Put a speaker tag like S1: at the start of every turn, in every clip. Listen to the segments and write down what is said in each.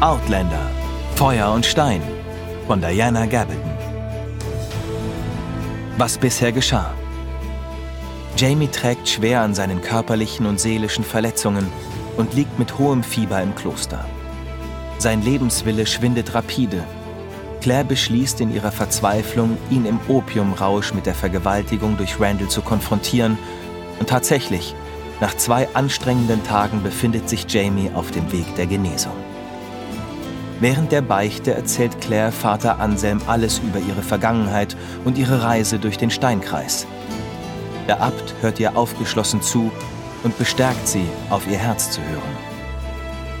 S1: Outlander Feuer und Stein von Diana Gabaldon. Was bisher geschah. Jamie trägt schwer an seinen körperlichen und seelischen Verletzungen und liegt mit hohem Fieber im Kloster. Sein Lebenswille schwindet rapide. Claire beschließt in ihrer Verzweiflung, ihn im Opiumrausch mit der Vergewaltigung durch Randall zu konfrontieren. Und tatsächlich, nach zwei anstrengenden Tagen befindet sich Jamie auf dem Weg der Genesung. Während der Beichte erzählt Claire Vater Anselm alles über ihre Vergangenheit und ihre Reise durch den Steinkreis. Der Abt hört ihr aufgeschlossen zu und bestärkt sie, auf ihr Herz zu hören.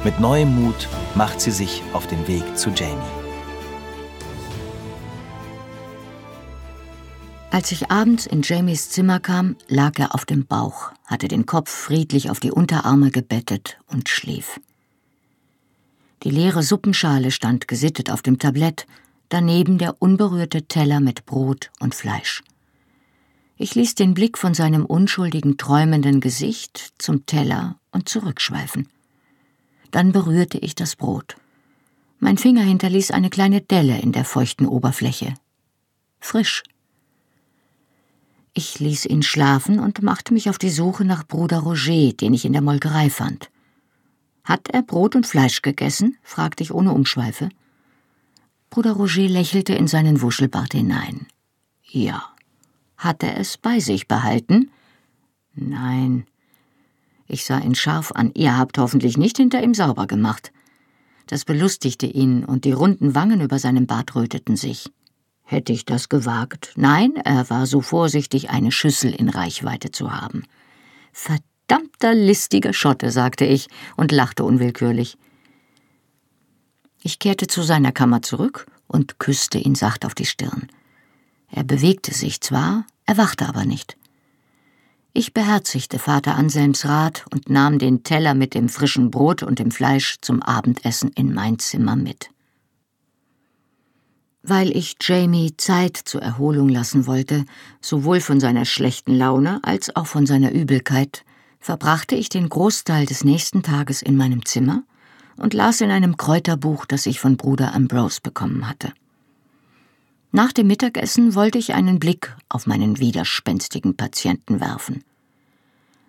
S1: Mit neuem Mut macht sie sich auf den Weg zu Jamie.
S2: Als ich abends in Jamies Zimmer kam, lag er auf dem Bauch, hatte den Kopf friedlich auf die Unterarme gebettet und schlief. Die leere Suppenschale stand gesittet auf dem Tablett, daneben der unberührte Teller mit Brot und Fleisch. Ich ließ den Blick von seinem unschuldigen, träumenden Gesicht zum Teller und zurückschweifen. Dann berührte ich das Brot. Mein Finger hinterließ eine kleine Delle in der feuchten Oberfläche. Frisch. Ich ließ ihn schlafen und machte mich auf die Suche nach Bruder Roger, den ich in der Molkerei fand. Hat er Brot und Fleisch gegessen? fragte ich ohne Umschweife. Bruder Roger lächelte in seinen Wuschelbart hinein. Ja. Hat er es bei sich behalten? Nein. Ich sah ihn scharf an. Ihr habt hoffentlich nicht hinter ihm sauber gemacht. Das belustigte ihn, und die runden Wangen über seinem Bart röteten sich. Hätte ich das gewagt? Nein, er war so vorsichtig, eine Schüssel in Reichweite zu haben. Verdammt verdammter listiger Schotte, sagte ich und lachte unwillkürlich. Ich kehrte zu seiner Kammer zurück und küsste ihn sacht auf die Stirn. Er bewegte sich zwar, erwachte aber nicht. Ich beherzigte Vater Anselms Rat und nahm den Teller mit dem frischen Brot und dem Fleisch zum Abendessen in mein Zimmer mit. Weil ich Jamie Zeit zur Erholung lassen wollte, sowohl von seiner schlechten Laune als auch von seiner Übelkeit, verbrachte ich den Großteil des nächsten Tages in meinem Zimmer und las in einem Kräuterbuch, das ich von Bruder Ambrose bekommen hatte. Nach dem Mittagessen wollte ich einen Blick auf meinen widerspenstigen Patienten werfen.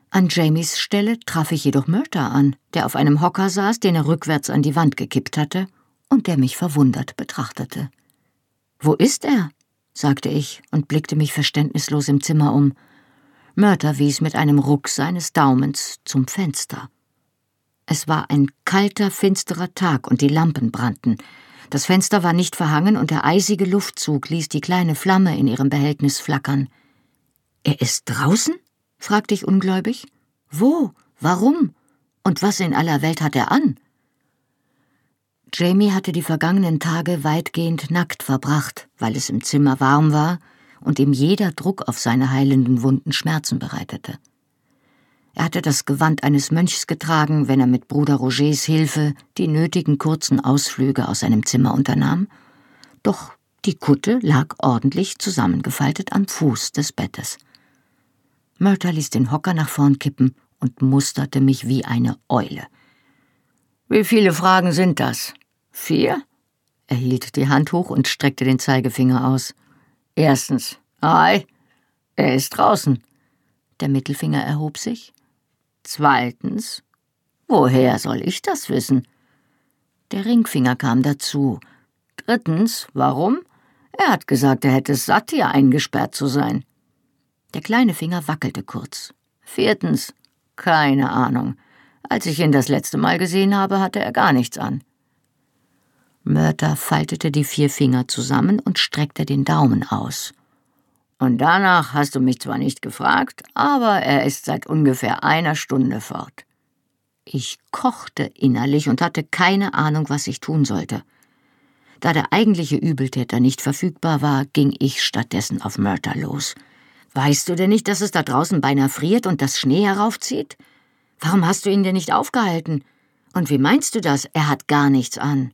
S2: An Jamies Stelle traf ich jedoch Murta an, der auf einem Hocker saß, den er rückwärts an die Wand gekippt hatte und der mich verwundert betrachtete. Wo ist er? sagte ich und blickte mich verständnislos im Zimmer um. Mörter wies mit einem Ruck seines Daumens zum Fenster. Es war ein kalter, finsterer Tag und die Lampen brannten. Das Fenster war nicht verhangen und der eisige Luftzug ließ die kleine Flamme in ihrem Behältnis flackern. Er ist draußen? fragte ich ungläubig. Wo? Warum? Und was in aller Welt hat er an? Jamie hatte die vergangenen Tage weitgehend nackt verbracht, weil es im Zimmer warm war und ihm jeder Druck auf seine heilenden Wunden Schmerzen bereitete. Er hatte das Gewand eines Mönchs getragen, wenn er mit Bruder Rogers Hilfe die nötigen kurzen Ausflüge aus seinem Zimmer unternahm, doch die Kutte lag ordentlich zusammengefaltet am Fuß des Bettes. Mörter ließ den Hocker nach vorn kippen und musterte mich wie eine Eule. Wie viele Fragen sind das? Vier? Er hielt die Hand hoch und streckte den Zeigefinger aus. Erstens, ei, er ist draußen. Der Mittelfinger erhob sich. Zweitens, woher soll ich das wissen? Der Ringfinger kam dazu. Drittens, warum? Er hat gesagt, er hätte es satt, hier eingesperrt zu sein. Der kleine Finger wackelte kurz. Viertens, keine Ahnung. Als ich ihn das letzte Mal gesehen habe, hatte er gar nichts an. Mörter faltete die vier Finger zusammen und streckte den Daumen aus. Und danach hast du mich zwar nicht gefragt, aber er ist seit ungefähr einer Stunde fort. Ich kochte innerlich und hatte keine Ahnung, was ich tun sollte. Da der eigentliche Übeltäter nicht verfügbar war, ging ich stattdessen auf Mörter los. Weißt du denn nicht, dass es da draußen beinahe friert und das Schnee heraufzieht? Warum hast du ihn denn nicht aufgehalten? Und wie meinst du das? Er hat gar nichts an.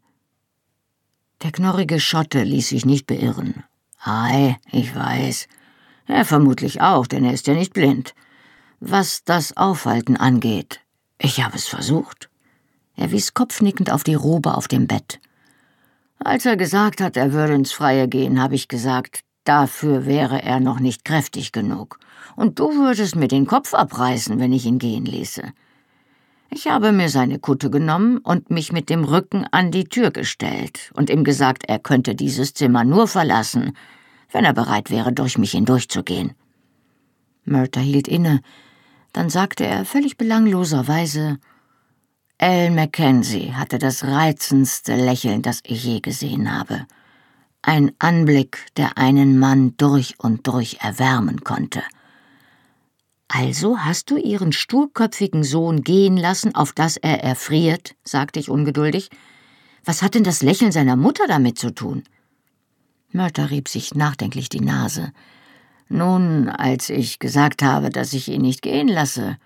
S2: Der knorrige Schotte ließ sich nicht beirren. Ei, ich weiß. Er vermutlich auch, denn er ist ja nicht blind. Was das Aufhalten angeht, Ich habe es versucht. Er wies kopfnickend auf die Robe auf dem Bett. Als er gesagt hat, er würde ins Freie gehen, habe ich gesagt, dafür wäre er noch nicht kräftig genug. Und du würdest mir den Kopf abreißen, wenn ich ihn gehen ließe. Ich habe mir seine Kutte genommen und mich mit dem Rücken an die Tür gestellt und ihm gesagt, er könnte dieses Zimmer nur verlassen, wenn er bereit wäre, durch mich hindurchzugehen. Murta hielt inne, dann sagte er völlig belangloserweise Al Mackenzie hatte das reizendste Lächeln, das ich je gesehen habe. Ein Anblick, der einen Mann durch und durch erwärmen konnte. Also hast du ihren sturköpfigen Sohn gehen lassen, auf dass er erfriert, sagte ich ungeduldig. Was hat denn das Lächeln seiner Mutter damit zu tun? Mörter rieb sich nachdenklich die Nase. Nun, als ich gesagt habe, dass ich ihn nicht gehen lasse,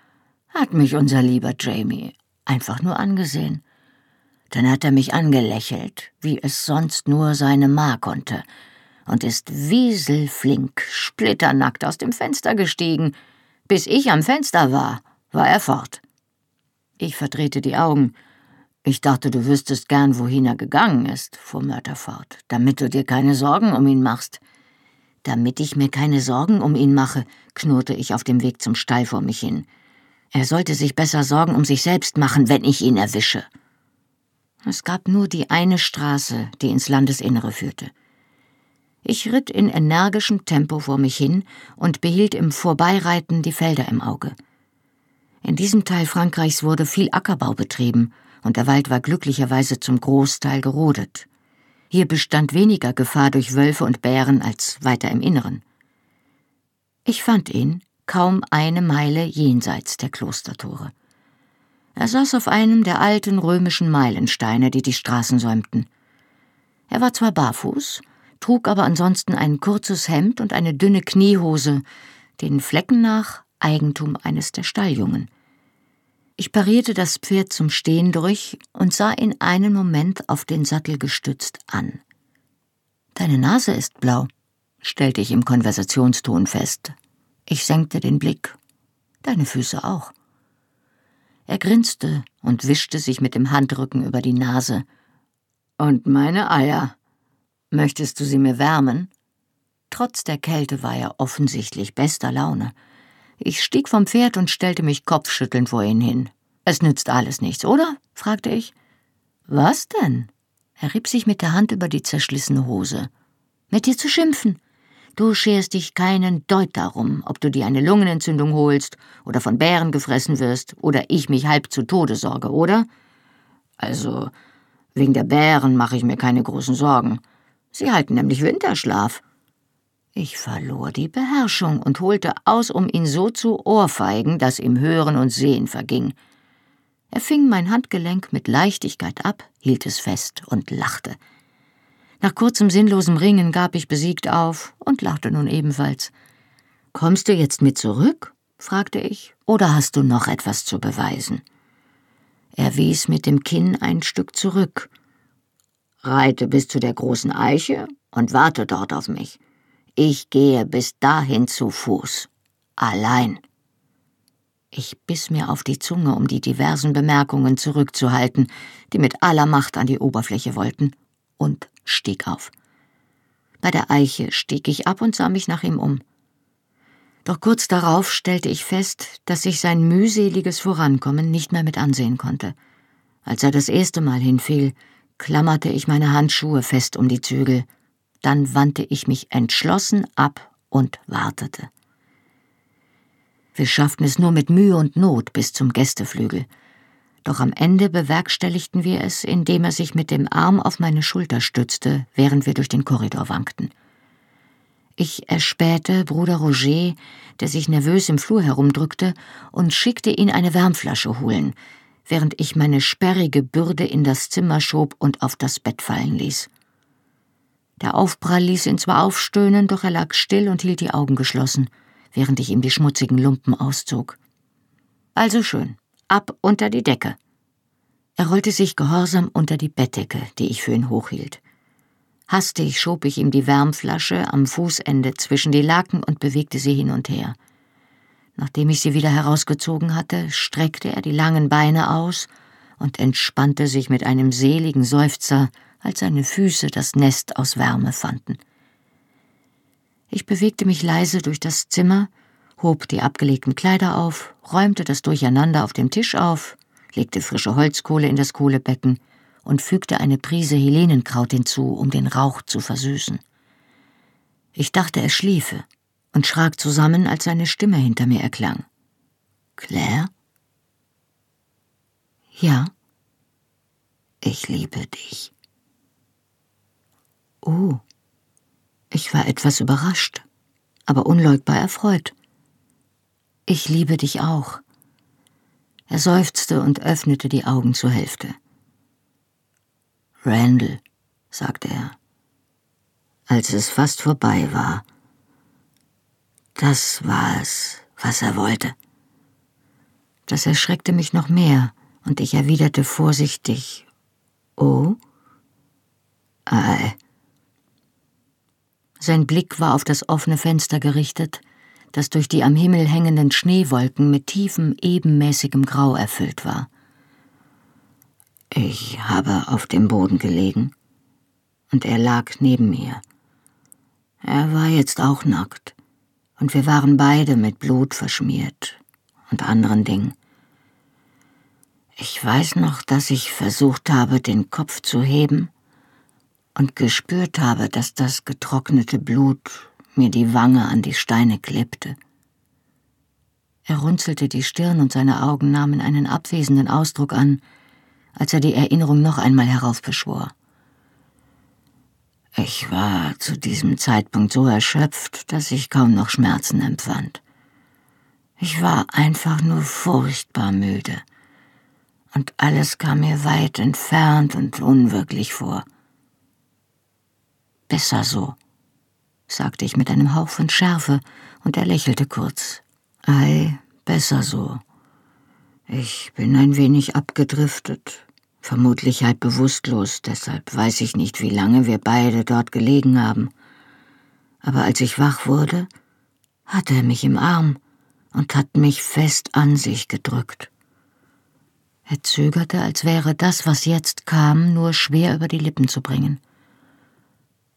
S2: hat mich unser lieber Jamie einfach nur angesehen. Dann hat er mich angelächelt, wie es sonst nur seine Ma konnte, und ist wieselflink, splitternackt aus dem Fenster gestiegen, bis ich am Fenster war, war er fort. Ich verdrehte die Augen. Ich dachte, du wüsstest gern, wohin er gegangen ist, fuhr Mörter fort, damit du dir keine Sorgen um ihn machst. Damit ich mir keine Sorgen um ihn mache, knurrte ich auf dem Weg zum Stall vor mich hin. Er sollte sich besser Sorgen um sich selbst machen, wenn ich ihn erwische. Es gab nur die eine Straße, die ins Landesinnere führte. Ich ritt in energischem Tempo vor mich hin und behielt im Vorbeireiten die Felder im Auge. In diesem Teil Frankreichs wurde viel Ackerbau betrieben, und der Wald war glücklicherweise zum Großteil gerodet. Hier bestand weniger Gefahr durch Wölfe und Bären als weiter im Inneren. Ich fand ihn kaum eine Meile jenseits der Klostertore. Er saß auf einem der alten römischen Meilensteine, die die Straßen säumten. Er war zwar barfuß, trug aber ansonsten ein kurzes Hemd und eine dünne Kniehose, den Flecken nach Eigentum eines der Stalljungen. Ich parierte das Pferd zum Stehen durch und sah ihn einen Moment auf den Sattel gestützt an. Deine Nase ist blau, stellte ich im Konversationston fest. Ich senkte den Blick. Deine Füße auch. Er grinste und wischte sich mit dem Handrücken über die Nase. Und meine Eier, Möchtest du sie mir wärmen? Trotz der Kälte war er offensichtlich bester Laune. Ich stieg vom Pferd und stellte mich kopfschüttelnd vor ihn hin. Es nützt alles nichts, oder? fragte ich. Was denn? Er rieb sich mit der Hand über die zerschlissene Hose. Mit dir zu schimpfen. Du scherst dich keinen Deut darum, ob du dir eine Lungenentzündung holst oder von Bären gefressen wirst oder ich mich halb zu Tode sorge, oder? Also, wegen der Bären mache ich mir keine großen Sorgen. Sie halten nämlich Winterschlaf. Ich verlor die Beherrschung und holte aus, um ihn so zu ohrfeigen, dass ihm Hören und Sehen verging. Er fing mein Handgelenk mit Leichtigkeit ab, hielt es fest und lachte. Nach kurzem sinnlosem Ringen gab ich besiegt auf und lachte nun ebenfalls. Kommst du jetzt mit zurück? fragte ich, oder hast du noch etwas zu beweisen? Er wies mit dem Kinn ein Stück zurück Reite bis zu der großen Eiche und warte dort auf mich. Ich gehe bis dahin zu Fuß. Allein. Ich biss mir auf die Zunge, um die diversen Bemerkungen zurückzuhalten, die mit aller Macht an die Oberfläche wollten, und stieg auf. Bei der Eiche stieg ich ab und sah mich nach ihm um. Doch kurz darauf stellte ich fest, dass ich sein mühseliges Vorankommen nicht mehr mit ansehen konnte. Als er das erste Mal hinfiel, klammerte ich meine Handschuhe fest um die Zügel, dann wandte ich mich entschlossen ab und wartete. Wir schafften es nur mit Mühe und Not bis zum Gästeflügel. Doch am Ende bewerkstelligten wir es, indem er sich mit dem Arm auf meine Schulter stützte, während wir durch den Korridor wankten. Ich erspähte Bruder Roger, der sich nervös im Flur herumdrückte, und schickte ihn eine Wärmflasche holen, während ich meine sperrige Bürde in das Zimmer schob und auf das Bett fallen ließ. Der Aufprall ließ ihn zwar aufstöhnen, doch er lag still und hielt die Augen geschlossen, während ich ihm die schmutzigen Lumpen auszog. Also schön, ab unter die Decke. Er rollte sich gehorsam unter die Bettdecke, die ich für ihn hochhielt. Hastig schob ich ihm die Wärmflasche am Fußende zwischen die Laken und bewegte sie hin und her. Nachdem ich sie wieder herausgezogen hatte, streckte er die langen Beine aus und entspannte sich mit einem seligen Seufzer, als seine Füße das Nest aus Wärme fanden. Ich bewegte mich leise durch das Zimmer, hob die abgelegten Kleider auf, räumte das Durcheinander auf dem Tisch auf, legte frische Holzkohle in das Kohlebecken und fügte eine Prise Helenenkraut hinzu, um den Rauch zu versüßen. Ich dachte, er schliefe und schrak zusammen, als seine Stimme hinter mir erklang. Claire? Ja. Ich liebe dich. Oh. Ich war etwas überrascht, aber unleugbar erfreut. Ich liebe dich auch. Er seufzte und öffnete die Augen zur Hälfte. Randall, sagte er, als es fast vorbei war. Das war es, was er wollte. Das erschreckte mich noch mehr, und ich erwiderte vorsichtig Oh? Ei, sein Blick war auf das offene Fenster gerichtet, das durch die am Himmel hängenden Schneewolken mit tiefem, ebenmäßigem Grau erfüllt war. Ich habe auf dem Boden gelegen, und er lag neben mir. Er war jetzt auch nackt, und wir waren beide mit Blut verschmiert und anderen Dingen. Ich weiß noch, dass ich versucht habe, den Kopf zu heben, und gespürt habe, dass das getrocknete Blut mir die Wange an die Steine klebte. Er runzelte die Stirn und seine Augen nahmen einen abwesenden Ausdruck an, als er die Erinnerung noch einmal heraufbeschwor. Ich war zu diesem Zeitpunkt so erschöpft, dass ich kaum noch Schmerzen empfand. Ich war einfach nur furchtbar müde, und alles kam mir weit entfernt und unwirklich vor. Besser so, sagte ich mit einem Hauch von Schärfe, und er lächelte kurz. Ei, besser so. Ich bin ein wenig abgedriftet, vermutlich halb bewusstlos, deshalb weiß ich nicht, wie lange wir beide dort gelegen haben. Aber als ich wach wurde, hatte er mich im Arm und hat mich fest an sich gedrückt. Er zögerte, als wäre das, was jetzt kam, nur schwer über die Lippen zu bringen.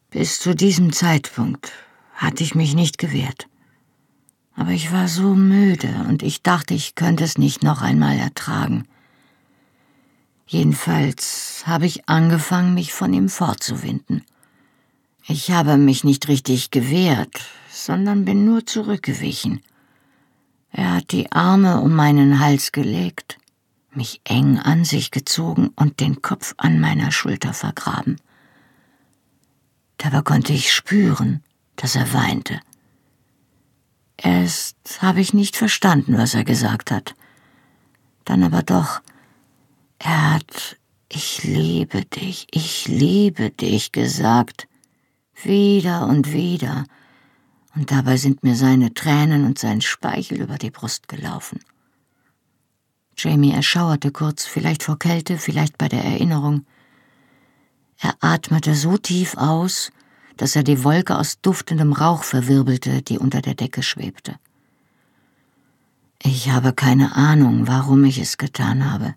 S2: Bis zu diesem Zeitpunkt hatte ich mich nicht gewehrt. Aber ich war so müde und ich dachte, ich könnte es nicht noch einmal ertragen. Jedenfalls habe ich angefangen, mich von ihm fortzuwinden. Ich habe mich nicht richtig gewehrt, sondern bin nur zurückgewichen. Er hat die Arme um meinen Hals gelegt, mich eng an sich gezogen und den Kopf an meiner Schulter vergraben. Dabei konnte ich spüren, dass er weinte. Erst habe ich nicht verstanden, was er gesagt hat. Dann aber doch, er hat Ich liebe dich, ich liebe dich gesagt, wieder und wieder, und dabei sind mir seine Tränen und sein Speichel über die Brust gelaufen. Jamie erschauerte kurz, vielleicht vor Kälte, vielleicht bei der Erinnerung. Er atmete so tief aus, dass er die Wolke aus duftendem Rauch verwirbelte, die unter der Decke schwebte. Ich habe keine Ahnung, warum ich es getan habe,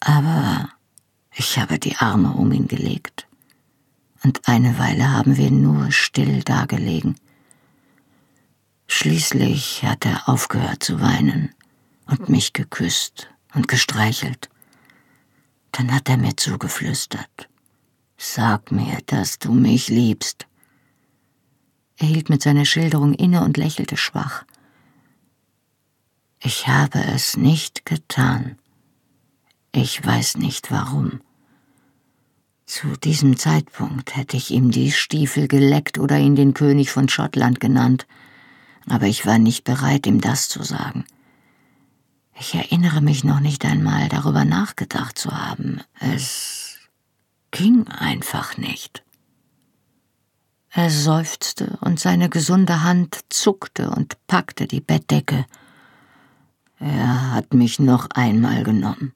S2: aber ich habe die Arme um ihn gelegt, und eine Weile haben wir nur still dagelegen. Schließlich hat er aufgehört zu weinen und mich geküsst und gestreichelt. Dann hat er mir zugeflüstert. Sag mir, dass du mich liebst. Er hielt mit seiner Schilderung inne und lächelte schwach. Ich habe es nicht getan. Ich weiß nicht warum. Zu diesem Zeitpunkt hätte ich ihm die Stiefel geleckt oder ihn den König von Schottland genannt, aber ich war nicht bereit, ihm das zu sagen. Ich erinnere mich noch nicht einmal darüber nachgedacht zu haben. Es ging einfach nicht. Er seufzte und seine gesunde Hand zuckte und packte die Bettdecke. Er hat mich noch einmal genommen.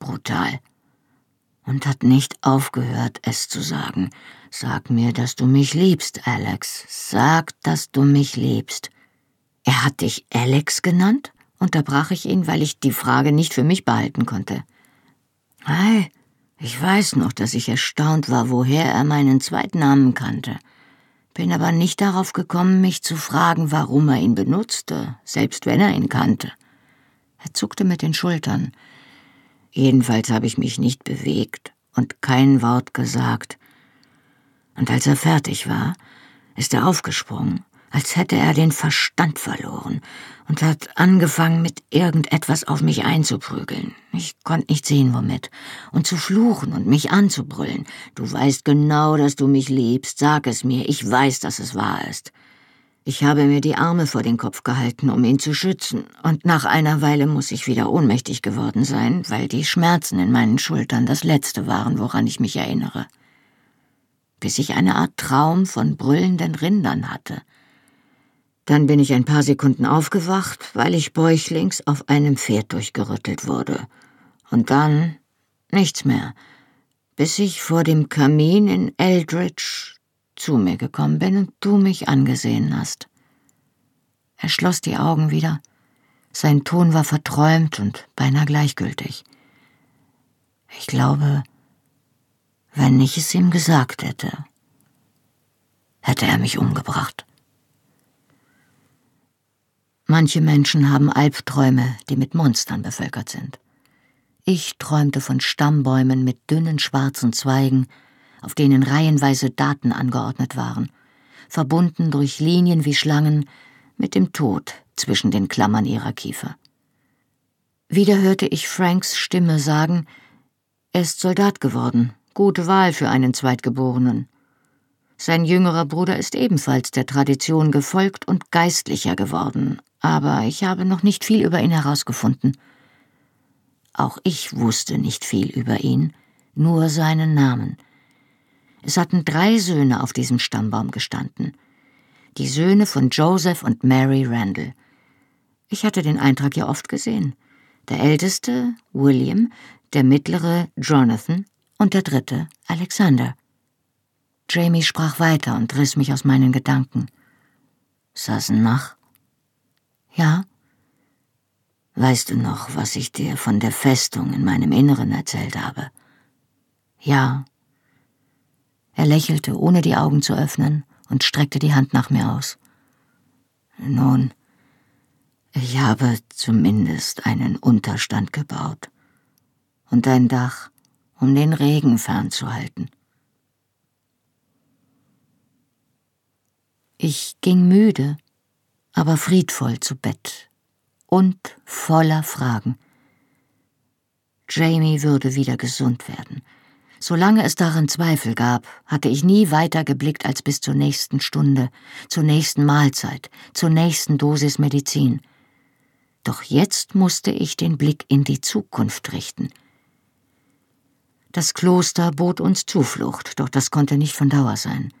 S2: Brutal. Und hat nicht aufgehört, es zu sagen. Sag mir, dass du mich liebst, Alex. Sag, dass du mich liebst. Er hat dich Alex genannt? unterbrach ich ihn, weil ich die Frage nicht für mich behalten konnte. Hey, ich weiß noch, dass ich erstaunt war, woher er meinen Zweitnamen kannte. Bin aber nicht darauf gekommen, mich zu fragen, warum er ihn benutzte, selbst wenn er ihn kannte. Er zuckte mit den Schultern. Jedenfalls habe ich mich nicht bewegt und kein Wort gesagt. Und als er fertig war, ist er aufgesprungen als hätte er den Verstand verloren und hat angefangen, mit irgendetwas auf mich einzuprügeln. Ich konnte nicht sehen, womit. Und zu fluchen und mich anzubrüllen. Du weißt genau, dass du mich liebst. Sag es mir. Ich weiß, dass es wahr ist. Ich habe mir die Arme vor den Kopf gehalten, um ihn zu schützen, und nach einer Weile muss ich wieder ohnmächtig geworden sein, weil die Schmerzen in meinen Schultern das Letzte waren, woran ich mich erinnere. Bis ich eine Art Traum von brüllenden Rindern hatte – dann bin ich ein paar Sekunden aufgewacht, weil ich bäuchlings auf einem Pferd durchgerüttelt wurde. Und dann nichts mehr, bis ich vor dem Kamin in Eldridge zu mir gekommen bin und du mich angesehen hast. Er schloss die Augen wieder. Sein Ton war verträumt und beinahe gleichgültig. Ich glaube, wenn ich es ihm gesagt hätte, hätte er mich umgebracht. Manche Menschen haben Albträume, die mit Monstern bevölkert sind. Ich träumte von Stammbäumen mit dünnen schwarzen Zweigen, auf denen reihenweise Daten angeordnet waren, verbunden durch Linien wie Schlangen mit dem Tod zwischen den Klammern ihrer Kiefer. Wieder hörte ich Franks Stimme sagen, er ist Soldat geworden, gute Wahl für einen Zweitgeborenen. Sein jüngerer Bruder ist ebenfalls der Tradition gefolgt und geistlicher geworden, aber ich habe noch nicht viel über ihn herausgefunden. Auch ich wusste nicht viel über ihn, nur seinen Namen. Es hatten drei Söhne auf diesem Stammbaum gestanden. Die Söhne von Joseph und Mary Randall. Ich hatte den Eintrag ja oft gesehen. Der älteste, William, der mittlere, Jonathan und der dritte, Alexander. Jamie sprach weiter und riss mich aus meinen Gedanken. Sassenach? Ja? Weißt du noch, was ich dir von der Festung in meinem Inneren erzählt habe? Ja. Er lächelte, ohne die Augen zu öffnen, und streckte die Hand nach mir aus. Nun, ich habe zumindest einen Unterstand gebaut und ein Dach, um den Regen fernzuhalten. Ich ging müde aber friedvoll zu Bett und voller Fragen. Jamie würde wieder gesund werden. Solange es daran Zweifel gab, hatte ich nie weiter geblickt als bis zur nächsten Stunde, zur nächsten Mahlzeit, zur nächsten Dosis Medizin. Doch jetzt musste ich den Blick in die Zukunft richten. Das Kloster bot uns Zuflucht, doch das konnte nicht von Dauer sein.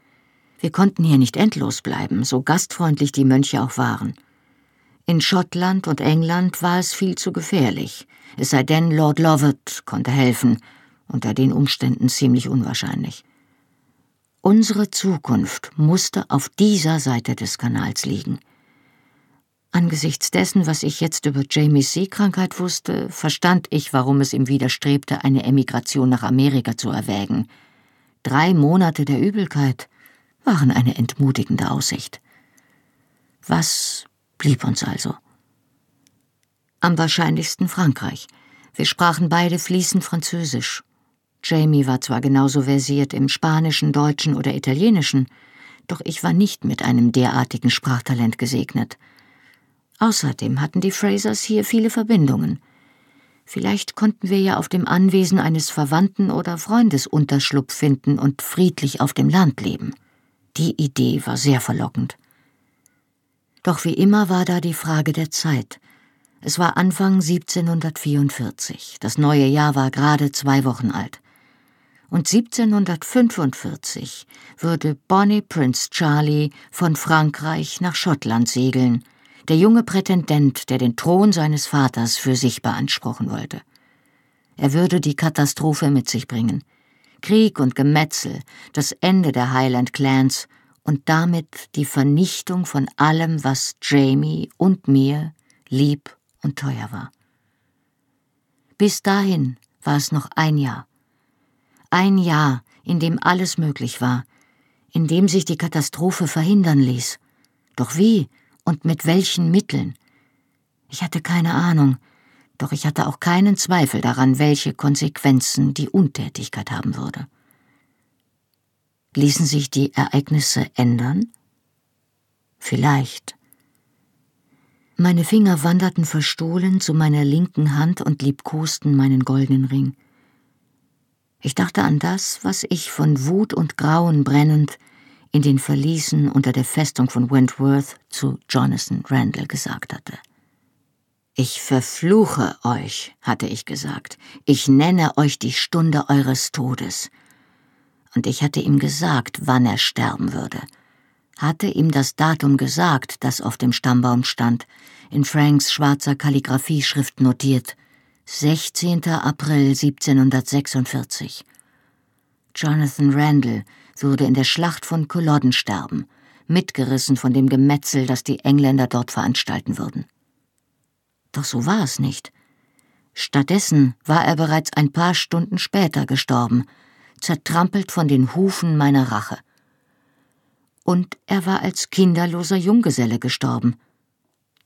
S2: Wir konnten hier nicht endlos bleiben, so gastfreundlich die Mönche auch waren. In Schottland und England war es viel zu gefährlich, es sei denn, Lord Lovett konnte helfen, unter den Umständen ziemlich unwahrscheinlich. Unsere Zukunft musste auf dieser Seite des Kanals liegen. Angesichts dessen, was ich jetzt über Jamies Seekrankheit wusste, verstand ich, warum es ihm widerstrebte, eine Emigration nach Amerika zu erwägen. Drei Monate der Übelkeit, waren eine entmutigende Aussicht. Was blieb uns also? Am wahrscheinlichsten Frankreich. Wir sprachen beide fließend Französisch. Jamie war zwar genauso versiert im Spanischen, Deutschen oder Italienischen, doch ich war nicht mit einem derartigen Sprachtalent gesegnet. Außerdem hatten die Frasers hier viele Verbindungen. Vielleicht konnten wir ja auf dem Anwesen eines Verwandten oder Freundes Unterschlupf finden und friedlich auf dem Land leben. Die Idee war sehr verlockend. Doch wie immer war da die Frage der Zeit. Es war Anfang 1744, das neue Jahr war gerade zwei Wochen alt. Und 1745 würde Bonnie Prince Charlie von Frankreich nach Schottland segeln, der junge Prätendent, der den Thron seines Vaters für sich beanspruchen wollte. Er würde die Katastrophe mit sich bringen – Krieg und Gemetzel, das Ende der Highland Clans und damit die Vernichtung von allem, was Jamie und mir lieb und teuer war. Bis dahin war es noch ein Jahr. Ein Jahr, in dem alles möglich war, in dem sich die Katastrophe verhindern ließ. Doch wie und mit welchen Mitteln? Ich hatte keine Ahnung, doch ich hatte auch keinen Zweifel daran, welche Konsequenzen die Untätigkeit haben würde. Ließen sich die Ereignisse ändern? Vielleicht. Meine Finger wanderten verstohlen zu meiner linken Hand und liebkosten meinen goldenen Ring. Ich dachte an das, was ich von Wut und Grauen brennend in den Verliesen unter der Festung von Wentworth zu Jonathan Randall gesagt hatte. Ich verfluche euch, hatte ich gesagt, ich nenne euch die Stunde eures Todes. Und ich hatte ihm gesagt, wann er sterben würde, hatte ihm das Datum gesagt, das auf dem Stammbaum stand, in Franks schwarzer Kalligraphieschrift notiert, 16. April 1746. Jonathan Randall würde in der Schlacht von Culloden sterben, mitgerissen von dem Gemetzel, das die Engländer dort veranstalten würden. Doch so war es nicht. Stattdessen war er bereits ein paar Stunden später gestorben, zertrampelt von den Hufen meiner Rache. Und er war als kinderloser Junggeselle gestorben.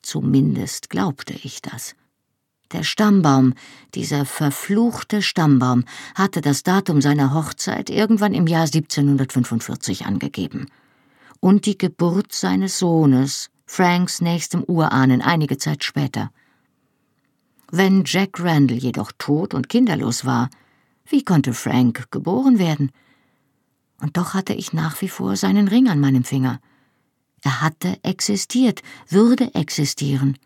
S2: Zumindest glaubte ich das. Der Stammbaum, dieser verfluchte Stammbaum, hatte das Datum seiner Hochzeit irgendwann im Jahr 1745 angegeben. Und die Geburt seines Sohnes, Franks nächstem Urahnen, einige Zeit später. Wenn Jack Randall jedoch tot und kinderlos war, wie konnte Frank geboren werden? Und doch hatte ich nach wie vor seinen Ring an meinem Finger. Er hatte existiert, würde existieren.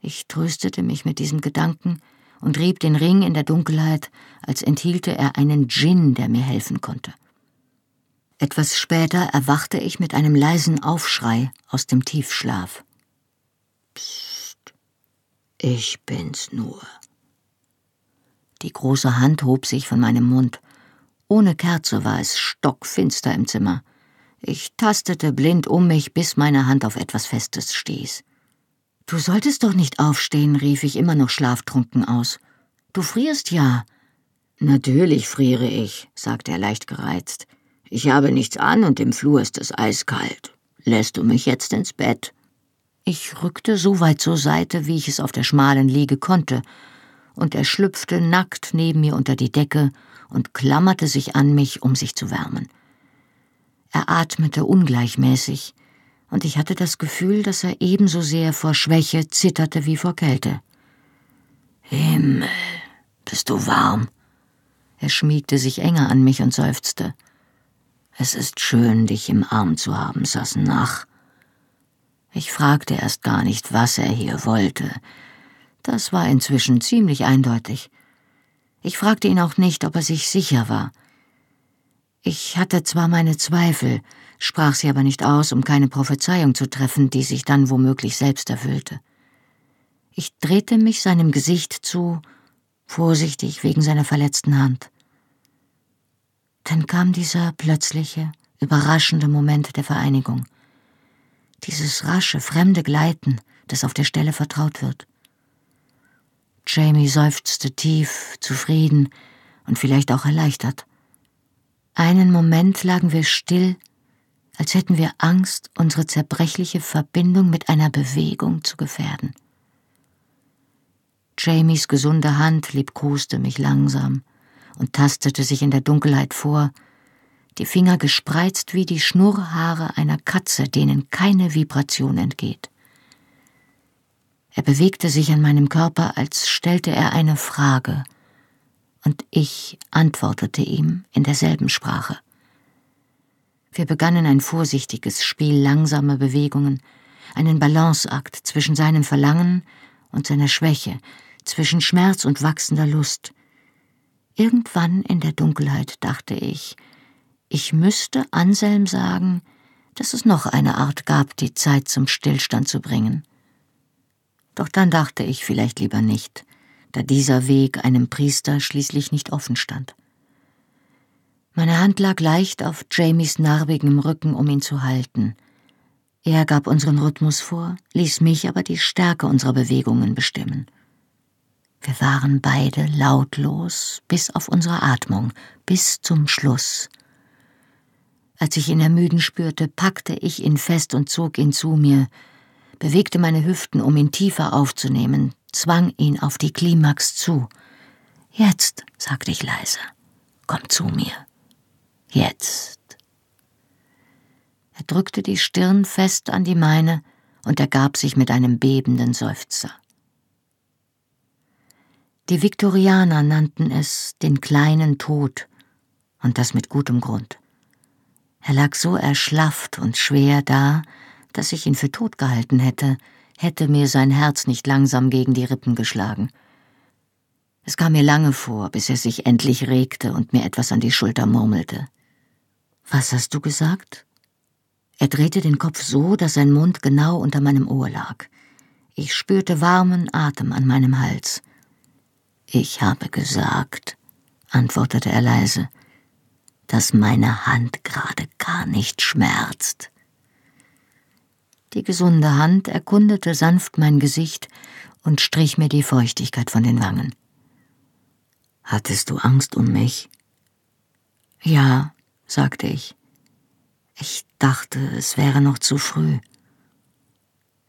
S2: Ich tröstete mich mit diesem Gedanken und rieb den Ring in der Dunkelheit, als enthielte er einen Djinn, der mir helfen konnte. Etwas später erwachte ich mit einem leisen Aufschrei aus dem Tiefschlaf. Psst, ich bin's nur. Die große Hand hob sich von meinem Mund. Ohne Kerze war es stockfinster im Zimmer. Ich tastete blind um mich, bis meine Hand auf etwas Festes stieß. Du solltest doch nicht aufstehen, rief ich immer noch schlaftrunken aus. Du frierst ja. Natürlich friere ich, sagte er leicht gereizt. Ich habe nichts an und im Flur ist es eiskalt. Lässt du mich jetzt ins Bett? Ich rückte so weit zur Seite, wie ich es auf der schmalen Liege konnte, und er schlüpfte nackt neben mir unter die Decke und klammerte sich an mich, um sich zu wärmen. Er atmete ungleichmäßig, und ich hatte das Gefühl, dass er ebenso sehr vor Schwäche zitterte wie vor Kälte. Himmel, bist du warm? Er schmiegte sich enger an mich und seufzte. Es ist schön, dich im Arm zu haben, Sassenach. Ich fragte erst gar nicht, was er hier wollte. Das war inzwischen ziemlich eindeutig. Ich fragte ihn auch nicht, ob er sich sicher war. Ich hatte zwar meine Zweifel, sprach sie aber nicht aus, um keine Prophezeiung zu treffen, die sich dann womöglich selbst erfüllte. Ich drehte mich seinem Gesicht zu, vorsichtig wegen seiner verletzten Hand. Dann kam dieser plötzliche, überraschende Moment der Vereinigung. Dieses rasche, fremde Gleiten, das auf der Stelle vertraut wird. Jamie seufzte tief, zufrieden und vielleicht auch erleichtert. Einen Moment lagen wir still als hätten wir Angst, unsere zerbrechliche Verbindung mit einer Bewegung zu gefährden. Jamies gesunde Hand liebkoste mich langsam und tastete sich in der Dunkelheit vor, die Finger gespreizt wie die Schnurrhaare einer Katze, denen keine Vibration entgeht. Er bewegte sich an meinem Körper, als stellte er eine Frage, und ich antwortete ihm in derselben Sprache. Wir begannen ein vorsichtiges Spiel langsamer Bewegungen, einen Balanceakt zwischen seinem Verlangen und seiner Schwäche, zwischen Schmerz und wachsender Lust. Irgendwann in der Dunkelheit dachte ich, ich müsste Anselm sagen, dass es noch eine Art gab, die Zeit zum Stillstand zu bringen. Doch dann dachte ich vielleicht lieber nicht, da dieser Weg einem Priester schließlich nicht offen stand. Meine Hand lag leicht auf Jamies narbigem Rücken, um ihn zu halten. Er gab unseren Rhythmus vor, ließ mich aber die Stärke unserer Bewegungen bestimmen. Wir waren beide lautlos, bis auf unsere Atmung, bis zum Schluss. Als ich ihn ermüden spürte, packte ich ihn fest und zog ihn zu mir, bewegte meine Hüften, um ihn tiefer aufzunehmen, zwang ihn auf die Klimax zu. Jetzt, sagte ich leise, komm zu mir. Jetzt. Er drückte die Stirn fest an die meine und ergab sich mit einem bebenden Seufzer. Die Viktorianer nannten es den kleinen Tod, und das mit gutem Grund. Er lag so erschlafft und schwer da, dass ich ihn für tot gehalten hätte, hätte mir sein Herz nicht langsam gegen die Rippen geschlagen. Es kam mir lange vor, bis er sich endlich regte und mir etwas an die Schulter murmelte. Was hast du gesagt? Er drehte den Kopf so, dass sein Mund genau unter meinem Ohr lag. Ich spürte warmen Atem an meinem Hals. Ich habe gesagt, antwortete er leise, dass meine Hand gerade gar nicht schmerzt. Die gesunde Hand erkundete sanft mein Gesicht und strich mir die Feuchtigkeit von den Wangen. Hattest du Angst um mich? Ja, sagte ich. Ich dachte, es wäre noch zu früh.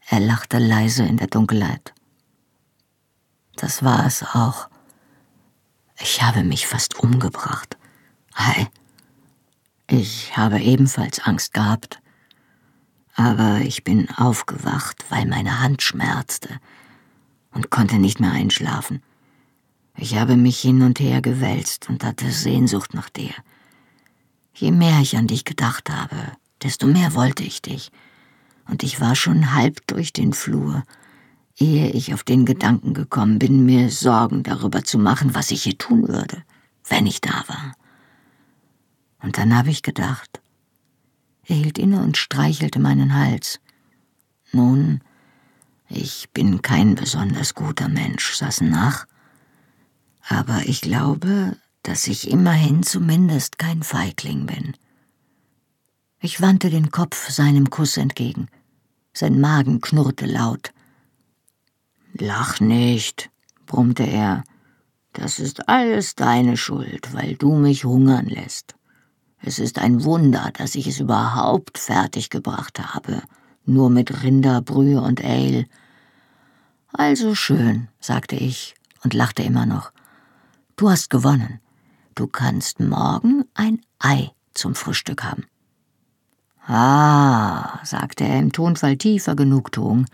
S2: Er lachte leise in der Dunkelheit. Das war es auch. Ich habe mich fast umgebracht. Hey, ich habe ebenfalls Angst gehabt. Aber ich bin aufgewacht, weil meine Hand schmerzte und konnte nicht mehr einschlafen. Ich habe mich hin und her gewälzt und hatte Sehnsucht nach dir. Je mehr ich an dich gedacht habe, desto mehr wollte ich dich. Und ich war schon halb durch den Flur, ehe ich auf den Gedanken gekommen bin, mir Sorgen darüber zu machen, was ich hier tun würde, wenn ich da war. Und dann habe ich gedacht. Er hielt inne und streichelte meinen Hals. Nun, ich bin kein besonders guter Mensch, saß nach. Aber ich glaube, dass ich immerhin zumindest kein Feigling bin. Ich wandte den Kopf seinem Kuss entgegen. Sein Magen knurrte laut. Lach nicht, brummte er. Das ist alles deine Schuld, weil du mich hungern lässt. Es ist ein Wunder, dass ich es überhaupt fertiggebracht habe, nur mit Rinderbrühe und Ale. Also schön, sagte ich und lachte immer noch. Du hast gewonnen. Du kannst morgen ein Ei zum Frühstück haben. Ah, sagte er im Tonfall tiefer Genugtuung,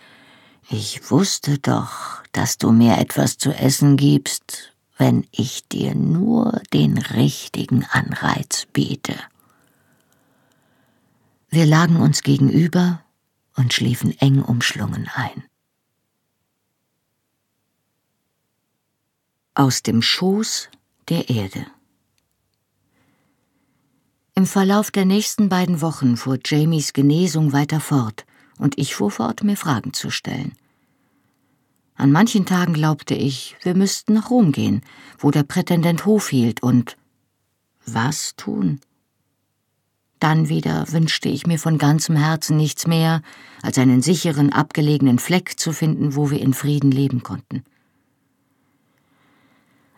S2: ich wusste doch, dass du mir etwas zu essen gibst, wenn ich dir nur den richtigen Anreiz biete. Wir lagen uns gegenüber und schliefen eng umschlungen ein. Aus dem Schoß der Erde. Im Verlauf der nächsten beiden Wochen fuhr Jamies Genesung weiter fort, und ich fuhr fort, mir Fragen zu stellen. An manchen Tagen glaubte ich, wir müssten nach Rom gehen, wo der Prätendent Hof hielt, und was tun? Dann wieder wünschte ich mir von ganzem Herzen nichts mehr, als einen sicheren, abgelegenen Fleck zu finden, wo wir in Frieden leben konnten.